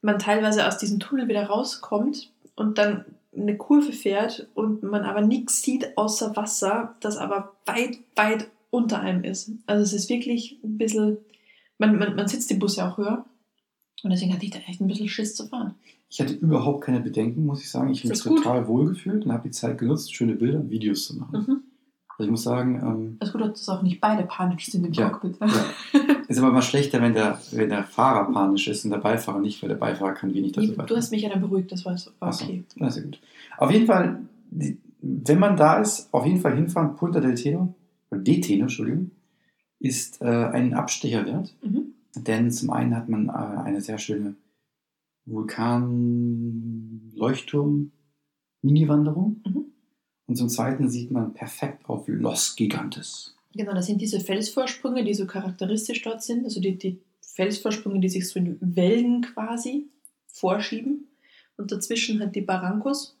man teilweise aus diesem Tunnel wieder rauskommt und dann eine Kurve fährt und man aber nichts sieht außer Wasser, das aber weit, weit unter einem ist. Also es ist wirklich ein bisschen, man, man, man sitzt die Busse auch höher und deswegen hatte ich da echt ein bisschen Schiss zu fahren. Ich hatte überhaupt keine Bedenken, muss ich sagen. Ich habe mich total wohl gefühlt und habe die Zeit genutzt, schöne Bilder und Videos zu machen. Mhm. Also ich muss sagen, ähm, Das ist gut, dass auch nicht beide panisch sind im Ja, Cockpit. ja. ist aber immer schlechter, wenn der, wenn der Fahrer panisch ist und der Beifahrer nicht, weil der Beifahrer kann wenig dazu Nee, Du hast mich ja dann beruhigt, das war, Ach so. okay. Na, sehr gut. Auf jeden Fall, wenn man da ist, auf jeden Fall hinfahren. Punta del Teno, oder Deteno, Entschuldigung, ist äh, ein Abstecher wert. Mhm. Denn zum einen hat man äh, eine sehr schöne Vulkan-Leuchtturm-Mini-Wanderung. Mhm. Und zum zweiten sieht man perfekt auf Los Gigantes. Genau, das sind diese Felsvorsprünge, die so charakteristisch dort sind. Also die, die Felsvorsprünge, die sich so in Wellen quasi vorschieben. Und dazwischen hat die Barrancos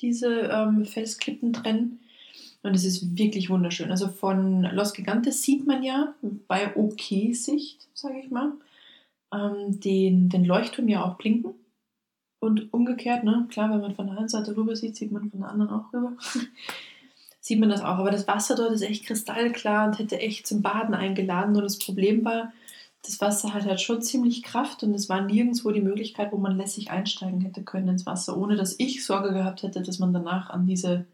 diese ähm, Felsklippen trennen. Und es ist wirklich wunderschön. Also von Los Gigantes sieht man ja bei OK-Sicht, sage ich mal, ähm, den, den Leuchtturm ja auch blinken. Und umgekehrt, ne? klar, wenn man von der einen Seite rüber sieht, sieht man von der anderen auch rüber. sieht man das auch. Aber das Wasser dort ist echt kristallklar und hätte echt zum Baden eingeladen. Nur das Problem war, das Wasser hat halt schon ziemlich Kraft und es war nirgendwo die Möglichkeit, wo man lässig einsteigen hätte können ins Wasser, ohne dass ich Sorge gehabt hätte, dass man danach an diese,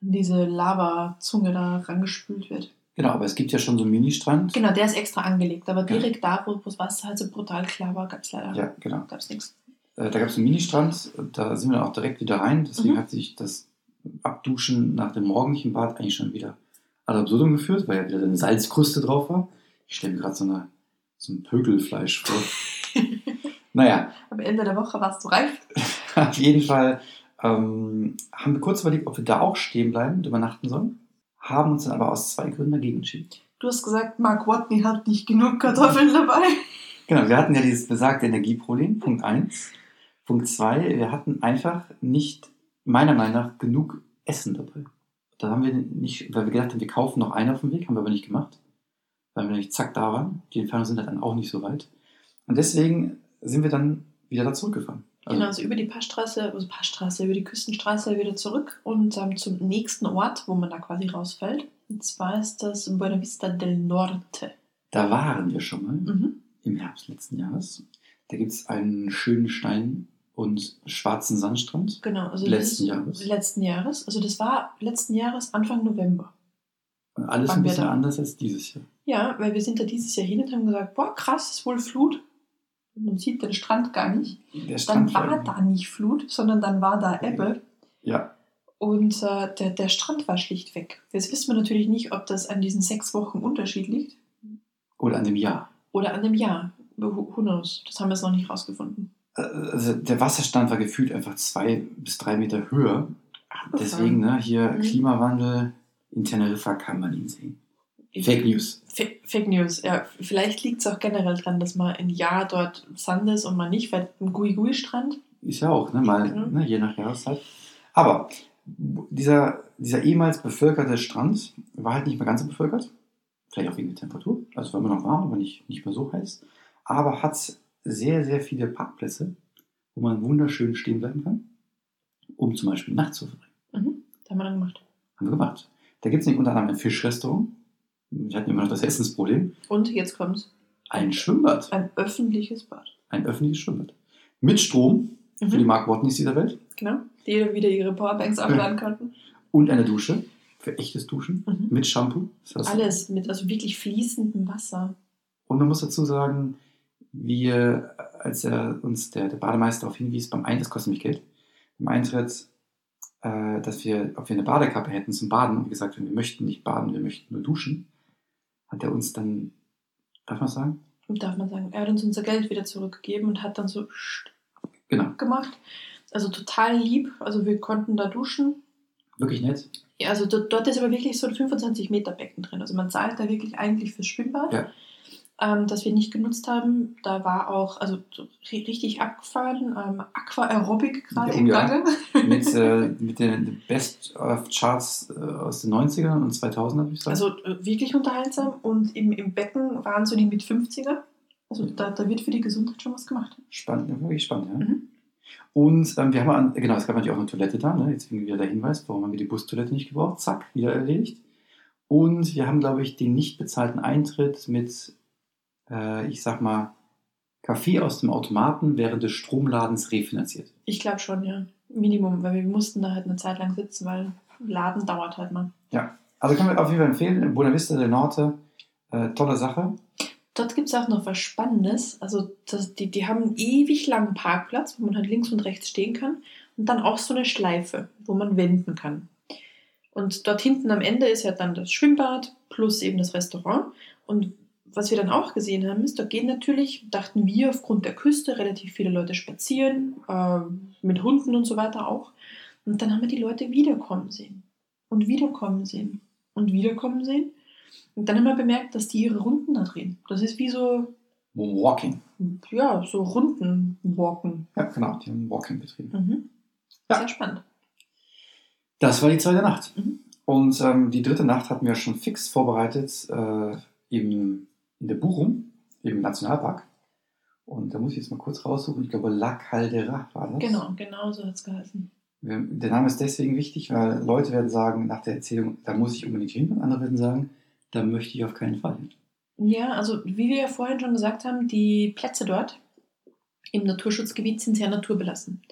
diese Lavazunge da rangespült wird. Genau, aber es gibt ja schon so einen Ministrand. Genau, der ist extra angelegt, aber Ja. direkt da, wo das Wasser halt so brutal klar war, gab es leider Ja, genau. gab's nichts. Äh, da gab es einen Ministrand, da sind wir dann auch direkt wieder rein. Deswegen Mhm. hat sich das Abduschen nach dem morgendlichen Bad eigentlich schon wieder ad absurdum geführt, weil ja wieder eine Salzkruste drauf war. Ich stelle mir gerade so, eine, so ein Pökelfleisch vor. naja, Am Ende der Woche warst du reif. auf jeden Fall ähm, haben wir kurz überlegt, ob wir da auch stehen bleiben und übernachten sollen. Haben uns dann aber aus zwei Gründen dagegen entschieden. Du hast gesagt, Mark Watney hat nicht genug Kartoffeln dabei. Genau, wir hatten ja dieses besagte Energieproblem, Punkt 1. Punkt 2, wir hatten einfach nicht, meiner Meinung nach, genug Essen dabei. Da haben wir nicht, weil wir gedacht haben, wir kaufen noch einen auf dem Weg, haben wir aber nicht gemacht. Weil wir nämlich zack da waren. Die Entfernungen sind halt dann auch nicht so weit. Und deswegen sind wir dann wieder da zurückgefahren. Also, Genau, also über die Passstraße, also Passstraße, über die Küstenstraße wieder zurück und ähm, zum nächsten Ort, wo man da quasi rausfällt. Und zwar ist das Buena Vista del Norte. Da waren wir schon mal Mhm. im Herbst letzten Jahres. Da gibt es einen schönen Stein und schwarzen Sandstrand. Genau, also Letzten Jahres. letzten Jahres. Also das war letzten Jahres Anfang November. Und alles ein bisschen anders als dieses Jahr. Ja, weil wir sind da dieses Jahr hin und haben gesagt, boah, krass, ist wohl Flut. Man sieht den Strand gar nicht. Der Dann Strand war da nicht Flut, sondern dann war da Ebbe. Ja, Und äh, der, der Strand war schlicht weg. Jetzt wissen wir natürlich nicht, ob das an diesen sechs Wochen Unterschied liegt oder an dem Jahr. oder an dem Jahr. Who knows? Das haben wir jetzt noch nicht rausgefunden. also der Wasserstand war gefühlt einfach zwei bis drei Meter höher. Deswegen, ne, hier Mhm. Klimawandel in Teneriffa kann man ihn sehen. Fake News. Fa- Fake News, ja. Vielleicht liegt es auch generell dran, dass mal ein Jahr dort Sand ist und mal nicht, weil ein Gui-Gui-Strand. Ist ja auch, ne, mal, Mhm. ne, je nach Jahreszeit. Aber dieser, dieser ehemals bevölkerte Strand war halt nicht mehr ganz so bevölkert. Vielleicht auch wegen der Temperatur. Also war immer noch warm, aber nicht, nicht mehr so heiß. Aber hat sehr, sehr viele Parkplätze, wo man wunderschön stehen bleiben kann, um zum Beispiel Nacht zu verbringen. Mhm. Das haben wir dann gemacht. Haben wir gemacht. Da gibt es nämlich unter anderem ein Fischrestaurant. Wir hatten immer noch das Essensproblem. Und jetzt kommt's. Ein Schwimmbad. Ein öffentliches Bad. Ein öffentliches Schwimmbad. Mit Strom für die Mhm. Mark Watneys dieser Welt. Genau. Die wieder ihre Powerbanks abladen konnten. Und eine Dusche. Für echtes Duschen. Mhm. Mit Shampoo. Das heißt- Alles mit also wirklich fließendem Wasser. Und man muss dazu sagen, wir, als er uns der, der Bademeister darauf hinwies, beim Eintritt, das kostet nämlich Geld, beim Eintritt, äh, dass wir, ob wir eine Badekappe hätten zum Baden, und wir gesagt haben, wir möchten nicht baden, wir möchten nur duschen, hat er uns dann, darf man sagen? Darf man sagen, er hat uns unser Geld wieder zurückgegeben und hat dann so Genau, gemacht. Also total lieb. Also wir konnten da duschen. wirklich nett. Ja, also dort, dort ist aber wirklich so ein 25 Meter Becken drin. Also man zahlt da wirklich eigentlich fürs Schwimmbad. Ja. Ähm, das wir nicht genutzt haben, da war auch, also so ri- richtig abgefahren, ähm, Aqua-Aerobic gerade Ja, im ja. Gange. Mit, äh, mit den Best of Charts äh, aus den 90ern und 2000er, würde ich sagen. Also äh, wirklich unterhaltsam. Und im, im Becken waren so die mit 50er. Also da, da wird für die Gesundheit schon was gemacht. Spannend, ja, wirklich spannend, ja. Mhm. Und ähm, wir haben, an, genau, es gab natürlich auch eine Toilette da, ne? jetzt wieder der Hinweis, warum haben wir die Bustoilette nicht gebraucht, zack, wieder erledigt. Und wir haben, glaube ich, den nicht bezahlten Eintritt mit, äh, ich sag mal, Kaffee aus dem Automaten während des Stromladens refinanziert. Ich glaube schon, ja. Minimum, weil wir mussten da halt eine Zeit lang sitzen, weil Laden dauert halt mal. Ja, also kann man auf jeden Fall empfehlen. Buena Vista del Norte, äh, tolle Sache. Dort gibt es auch noch was Spannendes. Also das, die, die haben einen ewig langen Parkplatz, wo man halt links und rechts stehen kann. Und dann auch so eine Schleife, wo man wenden kann. Und dort hinten am Ende ist ja dann das Schwimmbad plus eben das Restaurant. Und was wir dann auch gesehen haben, ist, da gehen natürlich, dachten wir, aufgrund der Küste relativ viele Leute spazieren, äh, mit Hunden und so weiter auch. Und dann haben wir die Leute wiederkommen sehen. Und wiederkommen sehen. Und wiederkommen sehen. Und dann haben wir bemerkt, dass die ihre Runden da drehen. Das ist wie so, Walking. ja, so Runden walken. Ja, genau, die haben Walking betrieben. Mhm. Ja. Sehr spannend. Das war die zweite Nacht. Mhm. Und ähm, die dritte Nacht hatten wir schon fix vorbereitet äh, im, in der Buchum, im Nationalpark. Und da muss ich jetzt mal kurz raussuchen. Ich glaube, La Caldera war das. Genau, genau so hat es geheißen. Der Name ist deswegen wichtig, weil Leute werden sagen nach der Erzählung, da muss ich unbedingt hin. Und andere werden sagen, da möchte ich auf keinen Fall hin. Ja, also wie wir ja vorhin schon gesagt haben, die Plätze dort im Naturschutzgebiet sind sehr naturbelassen.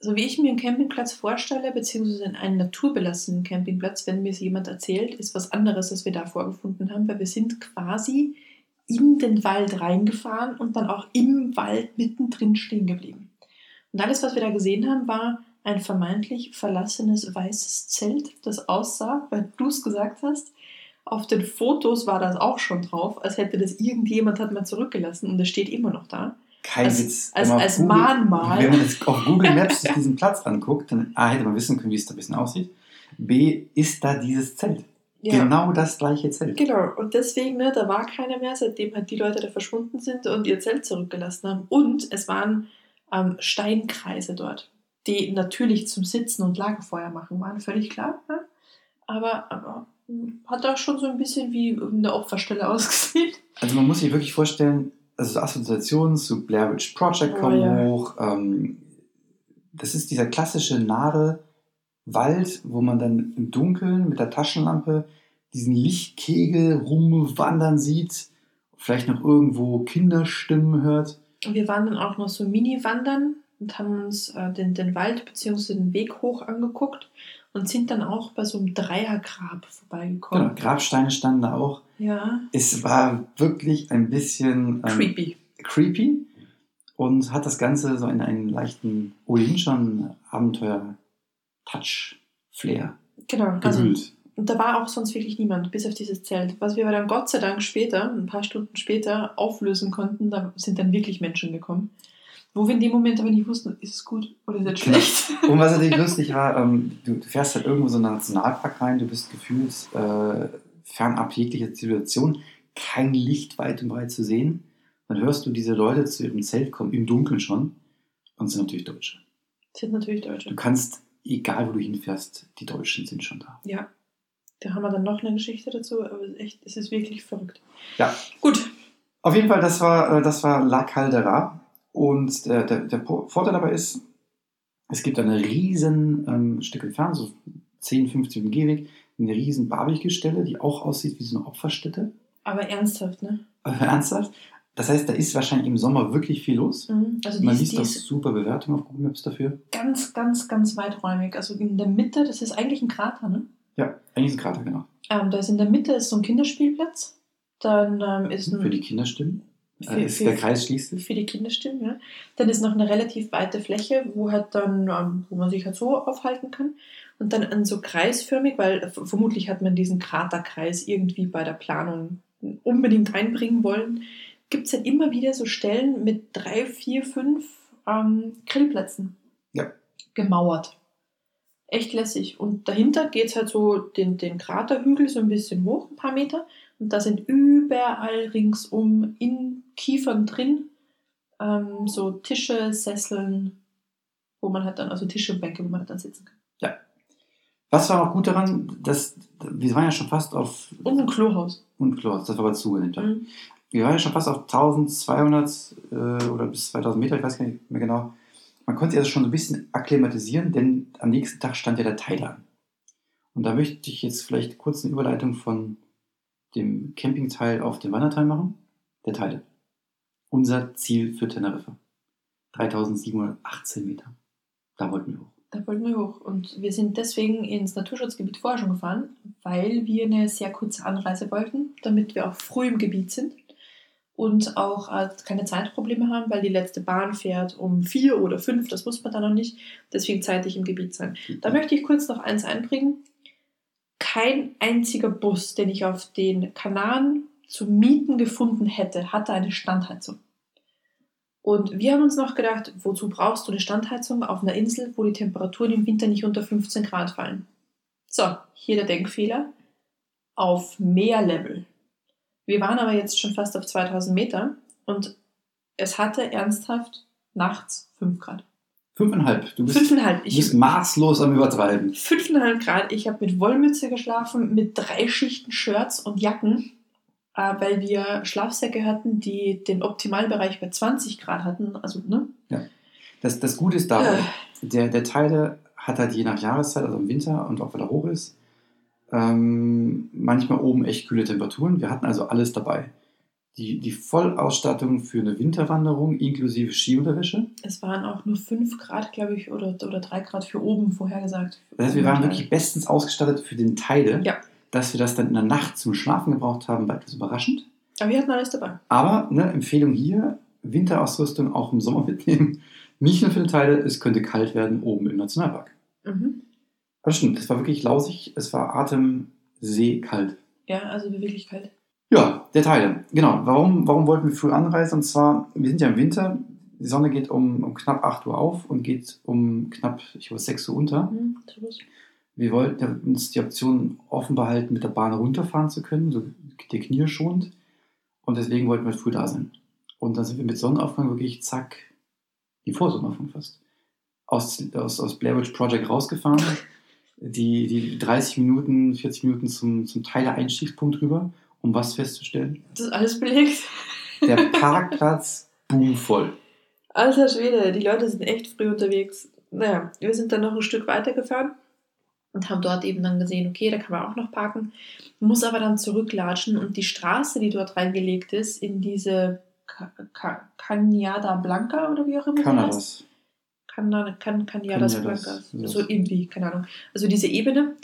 So wie ich mir einen Campingplatz vorstelle, beziehungsweise einen naturbelassenen Campingplatz, wenn mir es jemand erzählt, ist was anderes, was wir da vorgefunden haben, weil wir sind quasi in den Wald reingefahren und dann auch im Wald mittendrin stehen geblieben. Und alles, was wir da gesehen haben, war ein vermeintlich verlassenes weißes Zelt, das aussah, weil du es gesagt hast, auf den Fotos war das auch schon drauf, als hätte das irgendjemand hat mal zurückgelassen und es steht immer noch da. Kein Als- Witz. als- als Google- Mahnmal. Wenn man jetzt auf Google Maps sich diesen Platz anguckt, dann A, hätte man wissen können, wie es da ein bisschen aussieht. B, ist da dieses Zelt. Genau das gleiche Zelt. Genau, und deswegen, ne, da war keiner mehr, seitdem halt die Leute da verschwunden sind und ihr Zelt zurückgelassen haben. Und es waren ähm, Steinkreise dort, die natürlich zum Sitzen und Lagerfeuer machen waren, völlig klar. Ne? Aber, aber hm, hat auch schon so ein bisschen wie eine Opferstelle ausgesehen. Also man muss sich wirklich vorstellen, also Assoziationen zu Blair Witch Project Oh, kommen ja. hoch. Ähm, das ist dieser klassische Nadelwald, wo man dann im Dunkeln mit der Taschenlampe diesen Lichtkegel rumwandern sieht, vielleicht noch irgendwo Kinderstimmen hört. Und wir waren dann auch noch so Mini-Wandern und haben uns äh, den, den Wald bzw. den Weg hoch angeguckt und sind dann auch bei so einem Dreiergrab vorbeigekommen. Genau, Grabsteine standen da auch. Ja, Es war wirklich ein bisschen ähm, creepy. creepy und hat das Ganze so in einen leichten, ohnehin schon Abenteuer-Touch-Flair Genau, also gehüllt. Und da war auch sonst wirklich niemand, bis auf dieses Zelt. Was wir aber dann Gott sei Dank später, ein paar Stunden später, auflösen konnten, da sind dann wirklich Menschen gekommen. Wo wir in dem Moment aber nicht wussten, ist es gut oder ist es Genau. schlecht. Und was natürlich lustig war, ähm, du, du fährst halt irgendwo so in einen Nationalpark rein, du bist gefühlt äh, fernab jeglicher Zivilisation, kein Licht weit und breit zu sehen. Dann hörst du diese Leute zu ihrem Zelt kommen, im Dunkeln schon, und sind natürlich Deutsche. sind natürlich Du Deutsche. kannst, egal wo du hinfährst, die Deutschen sind schon da. Ja. Da haben wir dann noch eine Geschichte dazu, aber es ist echt, es ist wirklich verrückt. Ja. Gut. Auf jeden Fall, das war, äh, das war La Caldera. Und der, der, der Vorteil dabei ist, es gibt eine riesen ähm, Stück entfernt, so 10, 15 Minuten Gehweg, eine riesen Barbecue-Stelle, die auch aussieht wie so eine Opferstätte. Aber ernsthaft, ne? Aber ernsthaft? Das heißt, da ist wahrscheinlich im Sommer wirklich viel los. Mhm. Also Man liest auch super Bewertungen auf Google Maps dafür. ganz, ganz, ganz weiträumig. Also in der Mitte, das ist eigentlich ein Krater, ne? Ja, eigentlich ist ein Krater, genau. Ähm, da ist in der Mitte ist so ein Kinderspielplatz. Dann ähm, ist ein Für die Kinderstimmen. Für- Äh, ist für- der Kreis schließt sich. für die Kinderstimmen, ja. Dann ist noch eine relativ weite Fläche, wo halt dann, ähm, wo man sich halt so aufhalten kann. Und dann an so kreisförmig, weil äh, vermutlich hat man diesen Kraterkreis irgendwie bei der Planung unbedingt einbringen wollen, gibt es halt immer wieder so Stellen mit drei, vier, fünf ähm, Grillplätzen. Ja. Gemauert. Echt lässig. Und dahinter geht es halt so den, den Kraterhügel so ein bisschen hoch, ein paar Meter. Und da sind überall ringsum in Kiefern drin ähm, so Tische, Sesseln, wo man halt dann, also Tische und Bänke, wo man halt dann sitzen kann. Was war auch gut daran, dass wir waren ja schon fast auf Und ein Klohaus. und Klar, das war aber zu Tag. Mhm. Wir waren ja schon fast auf 1200 äh, oder bis 2000 Meter, ich weiß gar nicht mehr genau. Man konnte sich also schon so ein bisschen akklimatisieren, denn am nächsten Tag stand ja der Teil an. Und da möchte ich jetzt vielleicht kurz eine Überleitung von dem Campingteil auf den Wanderteil machen. Der Teile. Unser Ziel für Teneriffa. 3718 Meter. Da wollten wir hoch. Da wollten wir hoch. Und wir sind deswegen ins Naturschutzgebiet vorher schon gefahren, weil wir eine sehr kurze Anreise wollten, damit wir auch früh im Gebiet sind und auch äh, keine Zeitprobleme haben, weil die letzte Bahn fährt um vier oder fünf, das wusste man da noch nicht, deswegen zeitig im Gebiet sein. Da möchte ich kurz noch eins einbringen. Kein einziger Bus, den ich auf den Kanaren zu mieten gefunden hätte, hatte eine Standheizung. Und wir haben uns noch gedacht, wozu brauchst du eine Standheizung auf einer Insel, wo die Temperaturen im Winter nicht unter 15 Grad fallen? So, hier der Denkfehler. Auf Meerlevel. Wir waren aber jetzt schon fast auf 2000 Meter und es hatte ernsthaft nachts 5 Grad. Fünfeinhalb. Du bist, Fünfeinhalb. du Ich, bist maßlos am Übertreiben. fünfeinhalb Grad. Ich habe mit Wollmütze geschlafen, mit drei Schichten Shirts und Jacken, äh, weil wir Schlafsäcke hatten, die den Optimalbereich bei 20 Grad hatten. Also, ne? Das, das Gute ist dabei, Äh. der, der Teile hat halt je nach Jahreszeit, also im Winter und auch wenn er hoch ist, ähm, manchmal oben echt kühle Temperaturen. Wir hatten also alles dabei. Die, die Vollausstattung für eine Winterwanderung inklusive Skiunterwäsche. Es waren auch nur 5 Grad, glaube ich, oder, oder 3 Grad für oben vorhergesagt. Das heißt, wir waren wirklich bestens ausgestattet für den Teile. Ja. Dass wir das dann in der Nacht zum Schlafen gebraucht haben, war etwas überraschend. Aber wir hatten alles dabei. Aber ne, Empfehlung hier, Winterausrüstung auch im Sommer mitnehmen. Nicht nur für die Teile, es könnte kalt werden oben im Nationalpark. Mhm. Das stimmt, es war wirklich lausig, es war atemseekalt. Ja, also wirklich kalt. Ja, der Teile. Genau. Warum, warum wollten wir früh anreisen? Und zwar, wir sind ja im Winter, die Sonne geht um, um knapp 8 Uhr auf und geht um knapp, ich glaube, 6 Uhr unter. Mhm. Wir wollten uns die Option offen behalten, mit der Bahn runterfahren zu können, so die Knie schonend. Und deswegen wollten wir früh da sein. Und dann sind wir mit Sonnenaufgang wirklich, zack, die Vorsonnenaufgang fast, aus, aus, aus Blair Witch Project rausgefahren. Die, die 30 Minuten, 40 Minuten zum, zum Teile-Einstiegspunkt rüber, um was festzustellen? Das ist alles belegt. Der Parkplatz boomvoll. Alter Schwede, die Leute sind echt früh unterwegs. Naja, wir sind dann noch ein Stück weiter gefahren und haben dort eben dann gesehen, okay, da kann man auch noch parken, muss aber dann zurücklatschen und die Straße, die dort reingelegt ist, in diese Ca- Ca- Cañada Blanca oder wie auch immer heißt. Kanadas. Can, can, Cañadas Cañadas, Blancas. so. So irgendwie, keine Ahnung. Also diese Ebene.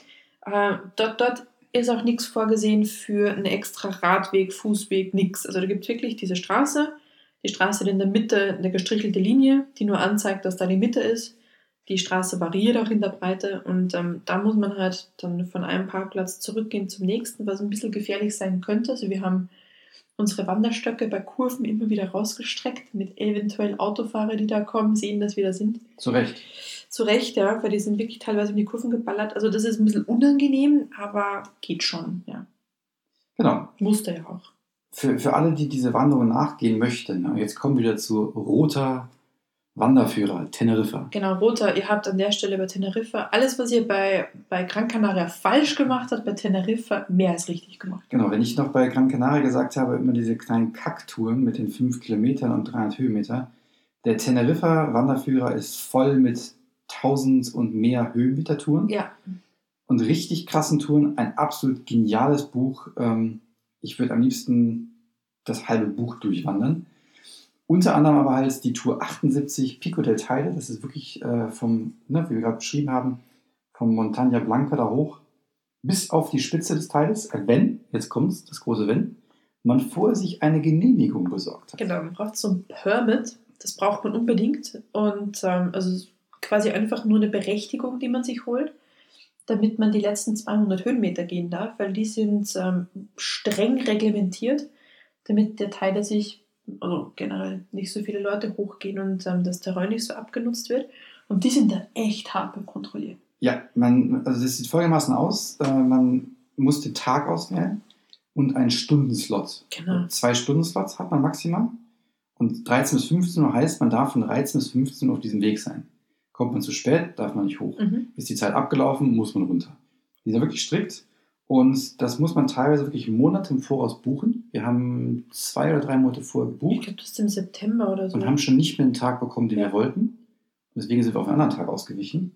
Äh, dort, dort ist auch nichts vorgesehen für einen extra Radweg, Fußweg, nichts. Also da gibt es wirklich diese Straße. Die Straße in der Mitte eine gestrichelte Linie, die nur anzeigt, dass da die Mitte ist. Die Straße variiert auch in der Breite und ähm, da muss man halt dann von einem Parkplatz zurückgehen zum nächsten, was ein bisschen gefährlich sein könnte. Also wir haben unsere Wanderstöcke bei Kurven immer wieder rausgestreckt, damit eventuell Autofahrer, die da kommen, sehen, dass wir da sind. Zu Recht. Zu Recht, ja, weil die sind wirklich teilweise in die Kurven geballert. Also das ist ein bisschen unangenehm, aber geht schon, ja. Genau. Musste ja auch. Für, für alle, die diese Wanderung nachgehen möchten, ne, jetzt kommen wir wieder zu roter Wanderführer, Teneriffa. Genau, Roter, ihr habt an der Stelle bei Teneriffa alles, was ihr bei, bei Gran Canaria falsch gemacht habt, bei Teneriffa mehr als richtig gemacht. Genau, wenn ich noch bei Gran Canaria gesagt habe, immer diese kleinen Kacktouren mit den 5 Kilometern und 300 Höhenmeter. Der Teneriffa-Wanderführer ist voll mit 1000 und mehr Höhenmeter-Touren Ja, und richtig krassen Touren. Ein absolut geniales Buch. Ähm, Ich würde am liebsten das halbe Buch durchwandern. Unter anderem aber halt die Tour 78 Pico del Teide. Das ist wirklich äh, vom, ne, wie wir gerade beschrieben haben, vom Montagna Blanca da hoch bis auf die Spitze des Teiles. Wenn, jetzt kommt's, das große Wenn, man vorher sich eine Genehmigung besorgt hat. genau. Man braucht so ein Permit, das braucht man unbedingt. Und ähm, also quasi einfach nur eine Berechtigung, die man sich holt, damit man die letzten 200 Höhenmeter gehen darf, weil die sind ähm, streng reglementiert, damit der Teil sich, also generell nicht so viele Leute hochgehen und ähm, das Terrain nicht so abgenutzt wird. Und die sind dann echt hart beim Kontrollieren. Ja, man, also das sieht folgendermaßen aus. Äh, man muss den Tag auswählen und einen Stundenslot. Genau. Zwei Stundenslots hat man maximal. Und 13 bis 15 Uhr heißt, man darf von 13 bis 15 Uhr auf diesem Weg sein. Kommt man zu spät, darf man nicht hoch. Mhm. Ist die Zeit abgelaufen, muss man runter. Die sind wirklich strikt. Und das muss man teilweise wirklich Monate im Voraus buchen. Wir haben zwei oder drei Monate vorher Ich gebucht glaube, das ist im September oder so. und haben schon nicht mehr den Tag bekommen, den Ja. wir wollten. Deswegen sind wir auf einen anderen Tag ausgewichen.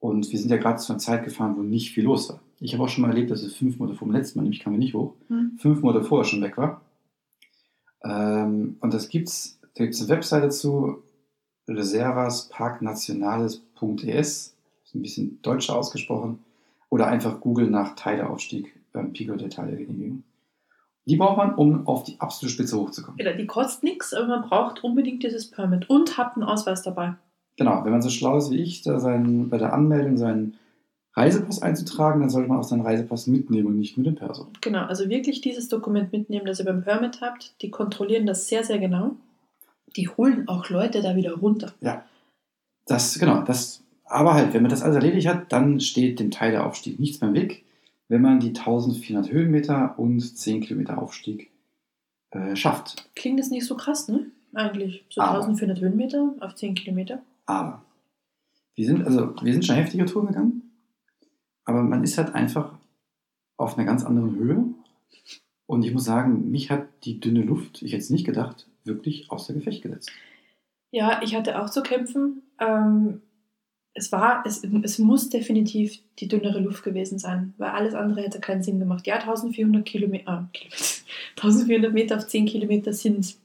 Und wir sind ja gerade zu einer Zeit gefahren, wo nicht viel los war. Ich habe auch schon mal erlebt, dass es fünf Monate vor dem letzten Mal, nämlich kamen wir nicht hoch, Hm. fünf Monate vorher schon weg war. Ähm, und das gibt's, da gibt es eine Webseite zu, reservasparknationales.es, ist ein bisschen deutscher ausgesprochen, oder einfach Google nach Teileaufstieg, ähm, Pico der Teilegenehmigung. Die braucht man, um auf die absolute Spitze hochzukommen. Genau, die kostet nichts, aber man braucht unbedingt dieses Permit und habt einen Ausweis dabei. Genau, wenn man so schlau ist wie ich, da seinen, bei der Anmeldung seinen Reisepass einzutragen, dann sollte man auch seinen Reisepass mitnehmen und nicht nur den Perso. Genau, also wirklich dieses Dokument mitnehmen, das ihr beim Permit habt. Die kontrollieren das sehr, sehr genau. Die holen auch Leute da wieder runter. Das, genau, das, aber halt, wenn man das alles erledigt hat, dann steht dem Teil der Aufstieg nichts mehr im Weg, wenn man die 1400 Höhenmeter und 10 Kilometer Aufstieg äh, schafft. Klingt das nicht so krass, ne? Eigentlich. So Aber- 1400 Höhenmeter auf 10 Kilometer. Aber wir sind, also, wir sind schon heftige Touren gegangen, aber man ist halt einfach auf einer ganz anderen Höhe. Und ich muss sagen, mich hat die dünne Luft, ich hätte es nicht gedacht, wirklich außer Gefecht gesetzt. Ja, ich hatte auch zu kämpfen. Ähm, es war, es, es muss definitiv die dünnere Luft gewesen sein, weil alles andere hätte keinen Sinn gemacht. Ja, 1400 Kilometer, äh, Kilometer 1400 Meter auf 10 Kilometer sind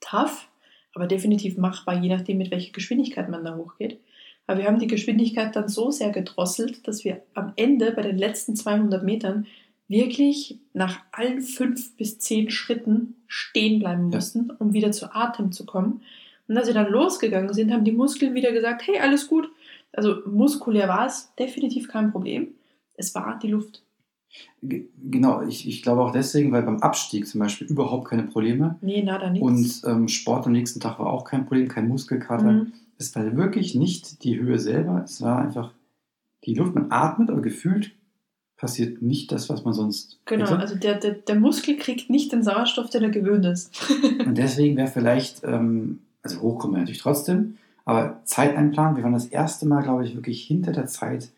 tough, aber definitiv machbar, je nachdem, mit welcher Geschwindigkeit man da hochgeht. Aber wir haben die Geschwindigkeit dann so sehr gedrosselt, dass wir am Ende bei den letzten 200 Metern wirklich nach allen fünf bis zehn Schritten stehen bleiben mussten, um wieder zu Atem zu kommen. Und als wir dann losgegangen sind, haben die Muskeln wieder gesagt, hey, alles gut. Also muskulär war es definitiv kein Problem. Es war die Luft. Ge- Genau, ich, ich glaube auch deswegen, weil beim Abstieg zum Beispiel überhaupt keine Probleme Nee, nada, nichts. und ähm, Sport am nächsten Tag war auch kein Problem, kein Muskelkater. Mhm. Es war wirklich nicht die Höhe selber, es war einfach die Luft. Man atmet, aber gefühlt passiert nicht das, was man sonst Genau, hätte. also der, der, der Muskel kriegt nicht den Sauerstoff, den er gewöhnt ist. Und deswegen wäre vielleicht, ähm, also hochkommen wir natürlich trotzdem, aber Zeiteinplan, wir waren das erste Mal, glaube ich, wirklich hinter der Zeit,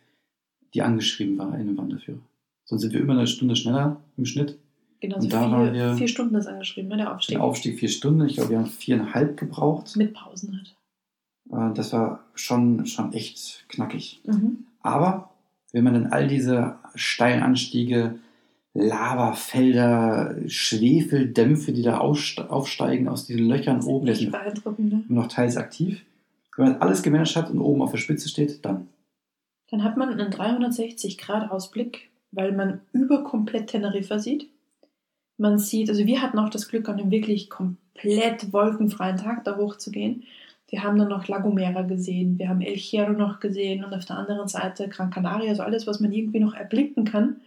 die angeschrieben war in einem Wanderführer. Sonst sind wir immer eine Stunde schneller im Schnitt. Genau, Und so da waren vier, wir- vier Stunden ist angeschrieben, ne, der Aufstieg. Der Aufstieg vier Stunden, ich glaube, wir haben viereinhalb gebraucht. Mit Pausen halt. Äh, Das war schon, schon echt knackig. Mhm. Aber wenn man dann all diese steilen Anstiege, Lavafelder, Schwefeldämpfe, die da aufsteigen aus diesen Löchern oben, der ist ne? noch teils aktiv. Wenn man alles gemanagt hat und oben auf der Spitze steht, dann. Dann hat man einen 360-Grad-Ausblick, weil man über komplett Teneriffa sieht. Man sieht, also wir hatten auch das Glück, an einem wirklich komplett wolkenfreien Tag da hochzugehen. Wir haben dann noch La Gomera gesehen, wir haben El Hierro noch gesehen und auf der anderen Seite Gran Canaria, also alles, was man irgendwie noch erblicken kann,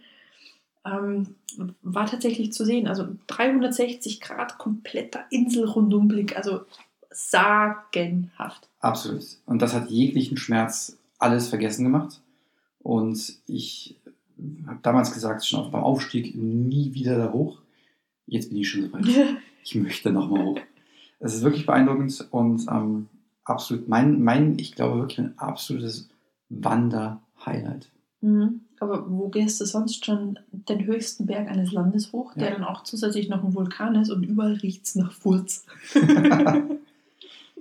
ähm, war tatsächlich zu sehen. Also 360 Grad kompletter Inselrundumblick, also sagenhaft. Absolut. Und das hat jeglichen Schmerz alles vergessen gemacht. Und ich habe damals gesagt, schon beim Aufstieg, nie wieder da hoch. Jetzt bin ich schon so weit. Ich möchte nochmal hoch. Es ist wirklich beeindruckend und ähm, absolut mein, mein, ich glaube wirklich ein absolutes Wander-Highlight. Mhm. Aber wo gehst du sonst schon den höchsten Berg eines Landes hoch, der Ja. dann auch zusätzlich noch ein Vulkan ist und überall riecht es nach Furz?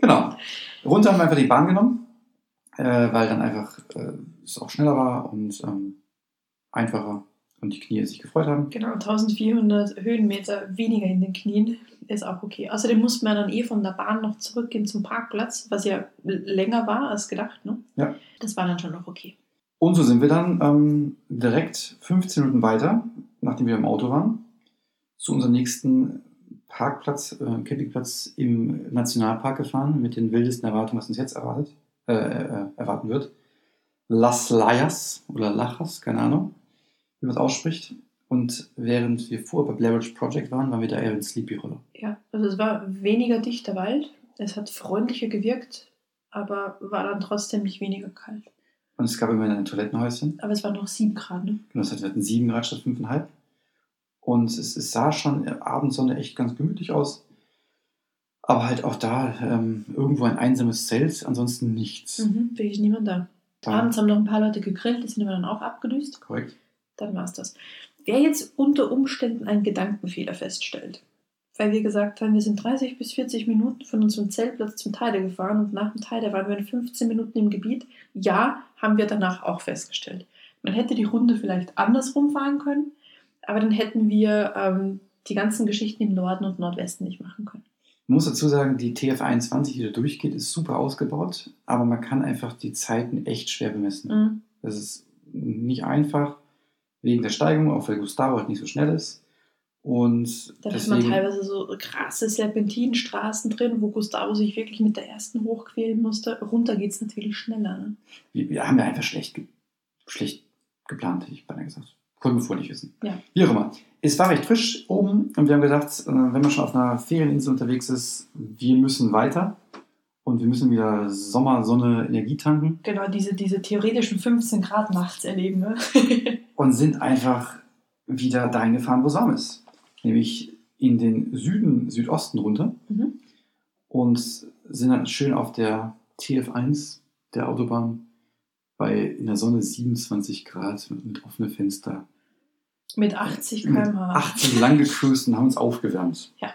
Genau. Runter haben wir einfach die Bahn genommen, äh, weil dann einfach äh, es auch schneller war und ähm, einfacher und die Knie sich gefreut haben. Genau, 1400 Höhenmeter weniger in den Knien ist auch okay. Außerdem musste man dann eh von der Bahn noch zurückgehen zum Parkplatz, was ja länger war als gedacht. Ne? Ja. Das war dann schon noch okay. Und so sind wir dann ähm, direkt 15 Minuten weiter, nachdem wir im Auto waren, zu unserem nächsten Parkplatz, äh, Campingplatz im Nationalpark gefahren, mit den wildesten Erwartungen, was uns jetzt erwartet, äh, äh, erwarten wird. Las Layas oder Lajas, keine Ahnung, wie man es ausspricht. Und während wir vorher bei Blair Witch Project waren, waren wir da eher in Sleepy Hollow. Ja, also es war weniger dichter Wald. Es hat freundlicher gewirkt, aber war dann trotzdem nicht weniger kalt. Und es gab immerhin ein Toilettenhäuschen. Aber es waren noch 7 Grad. Ne? Genau, wir hatten 7 Grad statt 5,5. Und es, es sah schon Abendsonne echt ganz gemütlich aus. Aber halt auch da ähm, irgendwo ein einsames Zelt, ansonsten nichts. Mhm, wirklich niemand da. War Abends haben noch ein paar Leute gegrillt, die sind aber dann auch abgedüst. korrekt. Dann war es das. Wer jetzt unter Umständen einen Gedankenfehler feststellt, weil wir gesagt haben, wir sind 30 bis 40 Minuten von unserem Zeltplatz zum Teide gefahren und nach dem Teide waren wir in 15 Minuten im Gebiet. Ja, haben wir danach auch festgestellt. Man hätte die Runde vielleicht andersrum fahren können, aber dann hätten wir ähm, die ganzen Geschichten im Norden und Nordwesten nicht machen können. Ich muss dazu sagen, die TF21, die da durchgeht, ist super ausgebaut, aber man kann einfach die Zeiten echt schwer bemessen. Mhm. Das ist nicht einfach, wegen der Steigung, auch weil Gustavo halt nicht so schnell ist. Und Dann hat man teilweise so krasse Serpentinstraßen drin, wo Gustavo sich wirklich mit der ersten hochquälen musste. Runter geht es natürlich schneller. Ne? wir, wir haben ja einfach schlecht, ge schlecht geplant, hätte ich beinahe gesagt. Konnten wir vorher nicht wissen. Ja. Wie auch immer. Es war recht frisch oben und wir haben gedacht, äh, wenn man schon auf einer Ferieninsel unterwegs ist, wir müssen weiter und wir müssen wieder Sommer, Sonne, Energie tanken Genau, diese, diese theoretischen 15 Grad nachts erleben. Ne? und sind einfach wieder dahin gefahren, wo es warm ist. Nämlich in den Süden, Südosten runter mhm. und sind dann schön auf der TF1 der Autobahn bei in der Sonne 27 Grad mit, mit offenen Fenster. Mit 80 Mit km/h. 18 lang gecruised und haben uns aufgewärmt. Ja.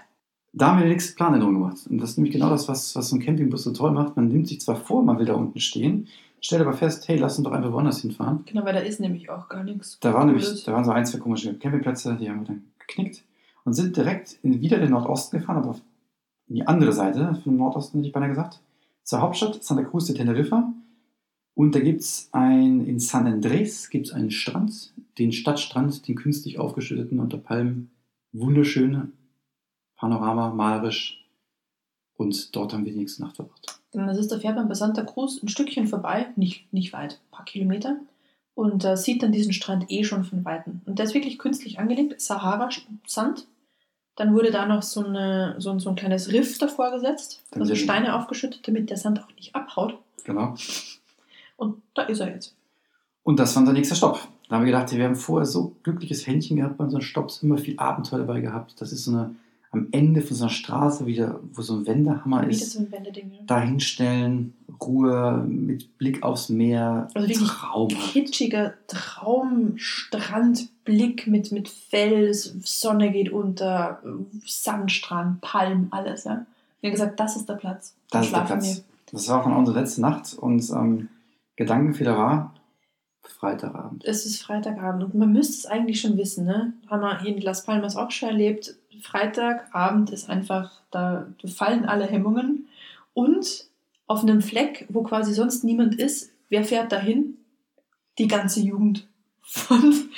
Da haben wir die nächste Planänderung gemacht. Und das ist nämlich genau das, was, was so ein Campingbus so toll macht. Man nimmt sich zwar vor, man will da unten stehen, stellt aber fest, hey, lass uns doch einfach woanders hinfahren. Genau, weil da ist nämlich auch gar nichts. Da waren, nämlich, da waren so ein, zwei komische Campingplätze, die haben wir dann geknickt und sind direkt in, wieder den Nordosten gefahren, aber auf die andere Seite vom Nordosten, hätte ich beinahe gesagt, zur Hauptstadt Santa Cruz de Teneriffa. Und da gibt es ein, in San Andrés gibt es einen Strand, den Stadtstrand, den künstlich aufgeschütteten unter Palmen. Wunderschön, Panorama, malerisch. Und dort haben wir die nächste Nacht verbracht. Das ist, da fährt man bei Santa Cruz ein Stückchen vorbei, nicht, nicht weit, ein paar Kilometer. Und äh, sieht dann diesen Strand eh schon von Weitem. Und der ist wirklich künstlich angelegt, Sahara-Sand. Dann wurde da noch so, eine, so, ein- so ein kleines Riff davor gesetzt, Dann also Steine aufgeschüttet, damit der Sand auch nicht abhaut. Genau. Und da ist er jetzt. Und das war unser nächster Stopp. Da haben wir gedacht, wir haben vorher so glückliches Händchen gehabt bei unseren Stopps, immer viel Abenteuer dabei gehabt. Das ist so eine, am Ende von so einer Straße wieder, wo so ein Wendehammer ist. so ein Wendeding. Ja. Da hinstellen, Ruhe, mit Blick aufs Meer. Also wirklich Traumhaft. Kitschiger Traumstrandblick mit, mit Fels, Sonne geht unter, Sandstrand, Palm, alles. Ja. Wir haben gesagt, das ist der Platz. Das ist der Platz. Das war auch unsere letzte Nacht und ähm, Gedankenfehler war Freitagabend. Es ist Freitagabend und man müsste es eigentlich schon wissen, ne? Haben wir hier in Las Palmas auch schon erlebt. Freitagabend ist einfach, da fallen alle Hemmungen. Und auf einem Fleck, wo quasi sonst niemand ist, wer fährt dahin? Die ganze Jugend von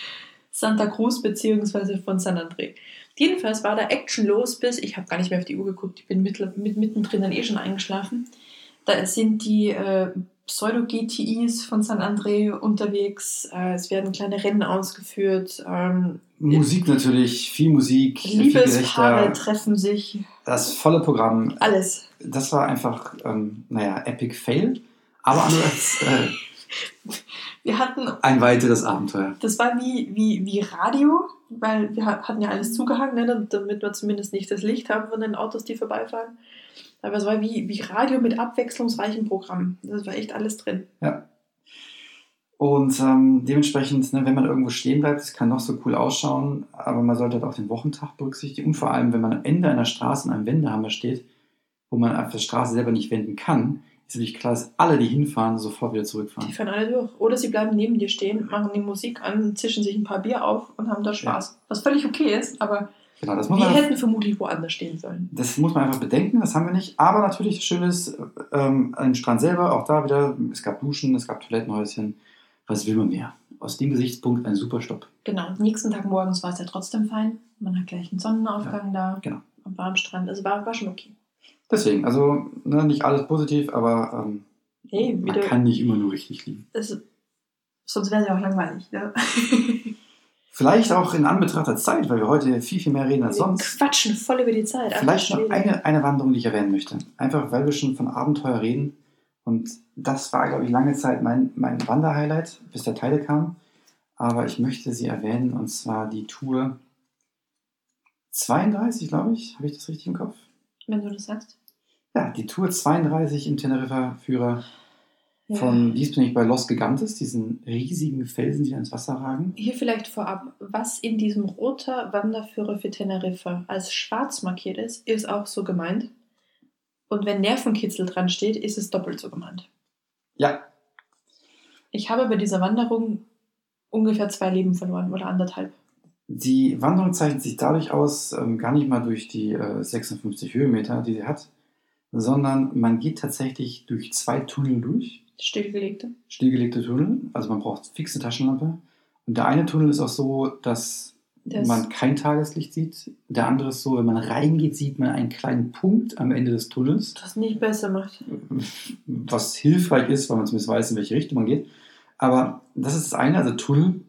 Santa Cruz beziehungsweise von San André. Jedenfalls war da Action los bis, ich habe gar nicht mehr auf die Uhr geguckt, ich bin mittendrin dann eh schon eingeschlafen. Da sind die äh, Pseudo-GTIs von San André unterwegs. Äh, es werden kleine Rennen ausgeführt. Ähm, Musik natürlich, viel Musik, Liebespaare treffen sich. das volle Programm. Alles. Das war einfach, ähm, naja, Epic Fail, aber andererseits äh, Wir hatten, ein weiteres Abenteuer. das war wie, wie, wie Radio, weil wir ha- hatten ja alles zugehangen, ne, damit wir zumindest nicht das Licht haben von den Autos, die vorbeifahren. Aber es war wie, wie Radio mit abwechslungsreichem Programm. Das war echt alles drin. Und ähm, dementsprechend, ne, wenn man irgendwo stehen bleibt, es kann noch so cool ausschauen, aber man sollte halt auch den Wochentag berücksichtigen. Und vor allem, wenn man am Ende einer Straße in einem Wendehammer steht, wo man auf der Straße selber nicht wenden kann, ist natürlich klar, dass alle, die hinfahren, sofort wieder Die zurückfahren. fahren alle durch. Oder sie bleiben neben dir stehen, machen die Musik an, zischen sich ein paar Bier auf und haben da Spaß. Was völlig okay ist, aber Genau, das muss, wir man, hätten vermutlich woanders stehen sollen. das muss man einfach bedenken, das haben wir nicht. Aber natürlich das Schöne ist, ähm, am Strand selber, auch da wieder, es gab Duschen, es gab Toilettenhäuschen. Was will man mehr? Aus dem Gesichtspunkt ein super Stopp. Genau, nächsten Tag morgens war es ja trotzdem fein. Man hat gleich einen Sonnenaufgang da genau. am warmen Strand. Also war, war schon okay. Deswegen, also ne, nicht alles positiv, aber ähm, Hey, man kann nicht immer nur richtig liegen. Es, sonst wäre es ja auch langweilig. Ne? Vielleicht auch in Anbetracht der Zeit, weil wir heute viel, viel mehr reden als Wir sonst. quatschen voll über die Zeit. Vielleicht noch eine, eine Wanderung, die ich erwähnen möchte. Einfach, weil wir schon von Abenteuer reden. Und das war, glaube ich, lange Zeit mein, mein Wanderhighlight, bis der Teile kam. Aber ich möchte sie erwähnen, und zwar die Tour 32, glaube ich. Habe ich das richtig im Kopf? Wenn du das sagst. Ja, die Tour 32 im Teneriffa-Führer Von, dies bin ich bei Los Gigantes, diesen riesigen Felsen, die ins Wasser ragen. Hier vielleicht vorab, was in diesem roter Wanderführer für Teneriffa als schwarz markiert ist, ist auch so gemeint. Und wenn Nervenkitzel dran steht, ist es doppelt so gemeint. Ja, Ich habe bei dieser Wanderung ungefähr zwei Leben verloren oder anderthalb. die Wanderung zeichnet sich dadurch aus, ähm, gar nicht mal durch die äh, 56 Höhenmeter, die sie hat, sondern man geht tatsächlich durch zwei Tunnel durch. Stillgelegte. stillgelegte Tunnel. Also man braucht fixe Taschenlampe. Und der eine Tunnel ist auch so, dass Das- man kein Tageslicht sieht. Der andere ist so, wenn man reingeht, sieht man einen kleinen Punkt am Ende des Tunnels, Das nicht besser macht. was hilfreich ist, weil man zumindest weiß, in welche Richtung man geht. Aber das ist das eine, also Tunnel,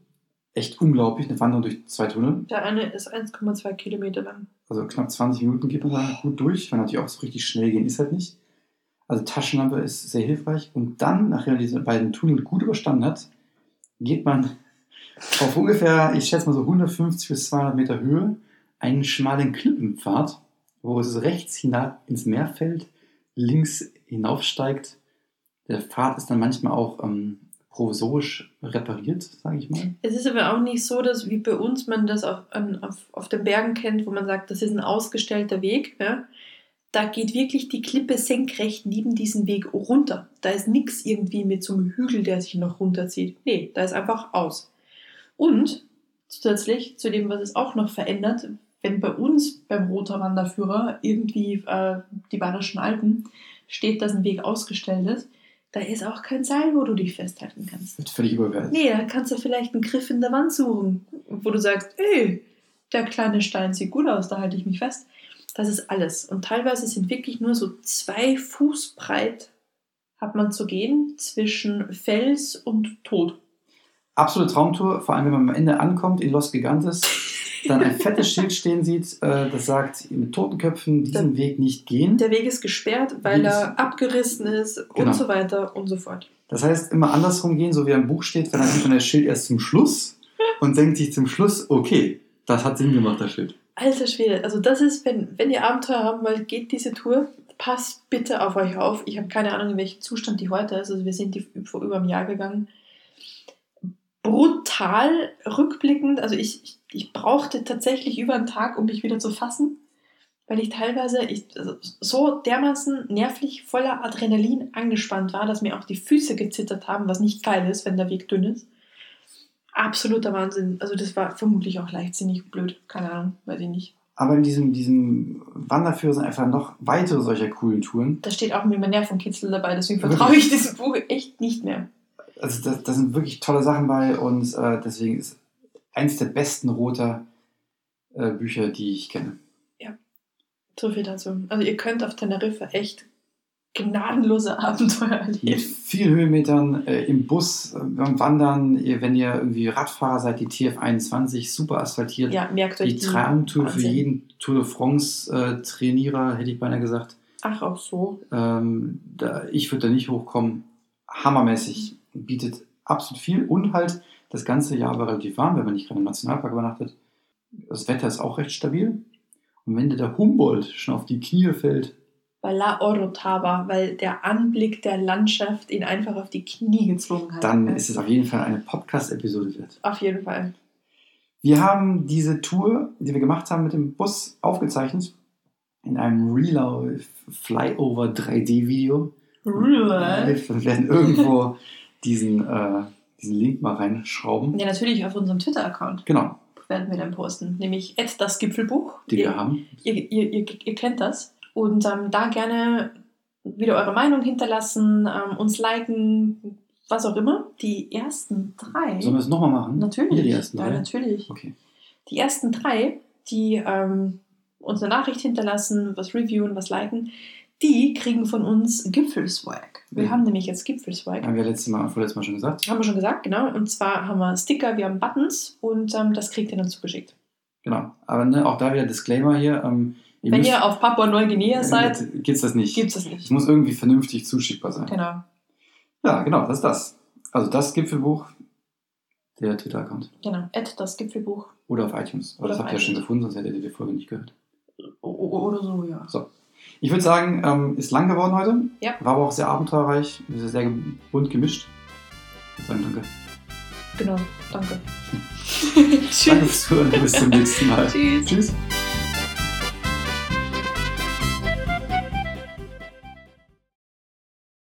echt unglaublich, eine Wanderung durch zwei Tunnel. Der eine ist 1,2 Kilometer lang. Also knapp 20 Minuten geht man da gut durch, weil natürlich auch so richtig schnell gehen ist halt nicht. Also Taschenlampe ist sehr hilfreich. Und dann, nachdem man diese beiden Tunnel gut überstanden hat, geht man auf ungefähr, ich schätze mal so 150 bis 200 Meter Höhe, einen schmalen Klippenpfad, wo es rechts hinab ins Meer fällt, links hinaufsteigt. Der Pfad ist dann manchmal auch ähm, provisorisch repariert, sage ich mal. Es ist aber auch nicht so, dass wie bei uns man das auf, an, auf, auf den Bergen kennt, wo man sagt, das ist ein ausgestellter Weg. Ja? Da geht wirklich die Klippe senkrecht neben diesem Weg runter. Da ist nichts irgendwie mit so einem Hügel, der sich noch runterzieht. Nee, da ist einfach aus. Und zusätzlich zu dem, was es auch noch verändert, wenn bei uns beim Roter Wanderführer irgendwie äh, die Bayerischen Alpen steht, dass ein Weg ausgestellt ist, da ist auch kein Seil, wo du dich festhalten kannst. Wird völlig überbewertet. Nee, da kannst du vielleicht einen Griff in der Wand suchen, wo du sagst, ey, der kleine Stein sieht gut aus, da halte ich mich fest. Das ist alles. Und teilweise sind wirklich nur so zwei Fuß breit, hat man zu gehen, zwischen Fels und Tod. Absolute Traumtour, vor allem wenn man am Ende ankommt in Los Gigantes, dann ein fettes Schild stehen sieht, äh, das sagt, mit Totenköpfen diesen Weg nicht gehen. Der Weg ist gesperrt, weil Weg er abgerissen ist Genau. und so weiter und so fort. Das heißt, immer andersrum gehen, so wie am Buch steht, dann sieht man das Schild erst zum Schluss und denkt sich zum Schluss, okay, das hat Sinn gemacht, das Schild. Alter Schwede, also das ist, wenn, wenn ihr Abenteuer haben wollt, geht diese Tour. Passt bitte auf euch auf. Ich habe keine Ahnung, in welchem Zustand die heute ist. Also wir sind die vor über einem Jahr gegangen. Brutal rückblickend. Also ich, ich, ich brauchte tatsächlich über einen Tag, um mich wieder zu fassen. Weil ich teilweise ich, also so dermaßen nervlich voller Adrenalin angespannt war, dass mir auch die Füße gezittert haben, was nicht geil ist, wenn der Weg dünn ist. Absoluter Wahnsinn. Also das war vermutlich auch leichtsinnig blöd. Keine Ahnung, weiß ich nicht. Aber in diesem, diesem Wanderführer sind einfach noch weitere solcher coolen Touren. Da steht auch mit mehr Nervenkitzel dabei, deswegen vertraue ich diesem Buch echt nicht mehr. Also da, sind wirklich tolle Sachen bei und äh, deswegen ist eins der besten roter äh, Bücher, die ich kenne. So viel dazu. Also ihr könnt auf Teneriffa echt gnadenlose Abenteuer Mit erleben. vielen Höhenmetern äh, im Bus, äh, beim Wandern, ihr, wenn ihr irgendwie Radfahrer seid, die TF21, super asphaltiert. Ja, merkt euch die Traumtour für jeden Tour de France-Trainierer, hätte ich beinahe gesagt. Ach, auch so. Ähm, da, ich würde da nicht hochkommen. Hammermäßig. Bietet absolut viel und halt das ganze Jahr war relativ warm, wenn man nicht gerade im Nationalpark übernachtet. Das Wetter ist auch recht stabil. Und wenn dir der Humboldt schon auf die Knie fällt, Bei La Orotava, weil der Anblick der Landschaft ihn einfach auf die Knie gezwungen hat. dann ist es auf jeden Fall eine Podcast-Episode wert. Auf jeden Fall. Wir haben diese Tour, die wir gemacht haben mit dem Bus, aufgezeichnet in einem Real Flyover 3D-Video. Wir werden irgendwo diesen, äh, diesen Link mal reinschrauben. Ja, natürlich auf unserem Twitter-Account Genau, werden wir dann posten. Nämlich das Gipfelbuch. die wir haben. ihr, ihr, ihr, ihr kennt das. Und ähm, da gerne wieder eure Meinung hinterlassen, ähm, uns liken, was auch immer. Die ersten drei. Sollen wir es nochmal machen? natürlich. Die ersten ja, drei. natürlich. Okay. Die ersten drei, die ähm, uns eine Nachricht hinterlassen, was reviewen, was liken, die kriegen von uns Gipfelswag. Wir Ja. haben nämlich jetzt Gipfelswag. Haben wir letztes Mal, vorletztes Mal schon gesagt. Haben wir schon gesagt, genau. Und zwar haben wir Sticker, wir haben Buttons und ähm, das kriegt ihr dann zugeschickt. Genau. Aber ne, auch da wieder Disclaimer hier. Ähm, ihr Wenn müsst- ihr auf Papua-Neuguinea seid, äh, gibt's das nicht. gibt es Es nicht. muss irgendwie vernünftig zuschickbar sein. Genau, Ja, genau, das ist das. Also das Gipfelbuch, der Twitter-Account. genau. Add das Gipfelbuch Oder auf iTunes. Aber Oder das habt ihr ja schon gefunden, sonst hättet ihr die Folge nicht gehört. Oder so, ja. So. Ich würde sagen, ähm, ist lang geworden heute. Ja. War aber auch sehr abenteuerreich, sehr bunt gemischt. Ich sagen, danke. Genau, danke. Danke fürs Zuhören. Bis zum nächsten Mal. Tschüss. Tschüss.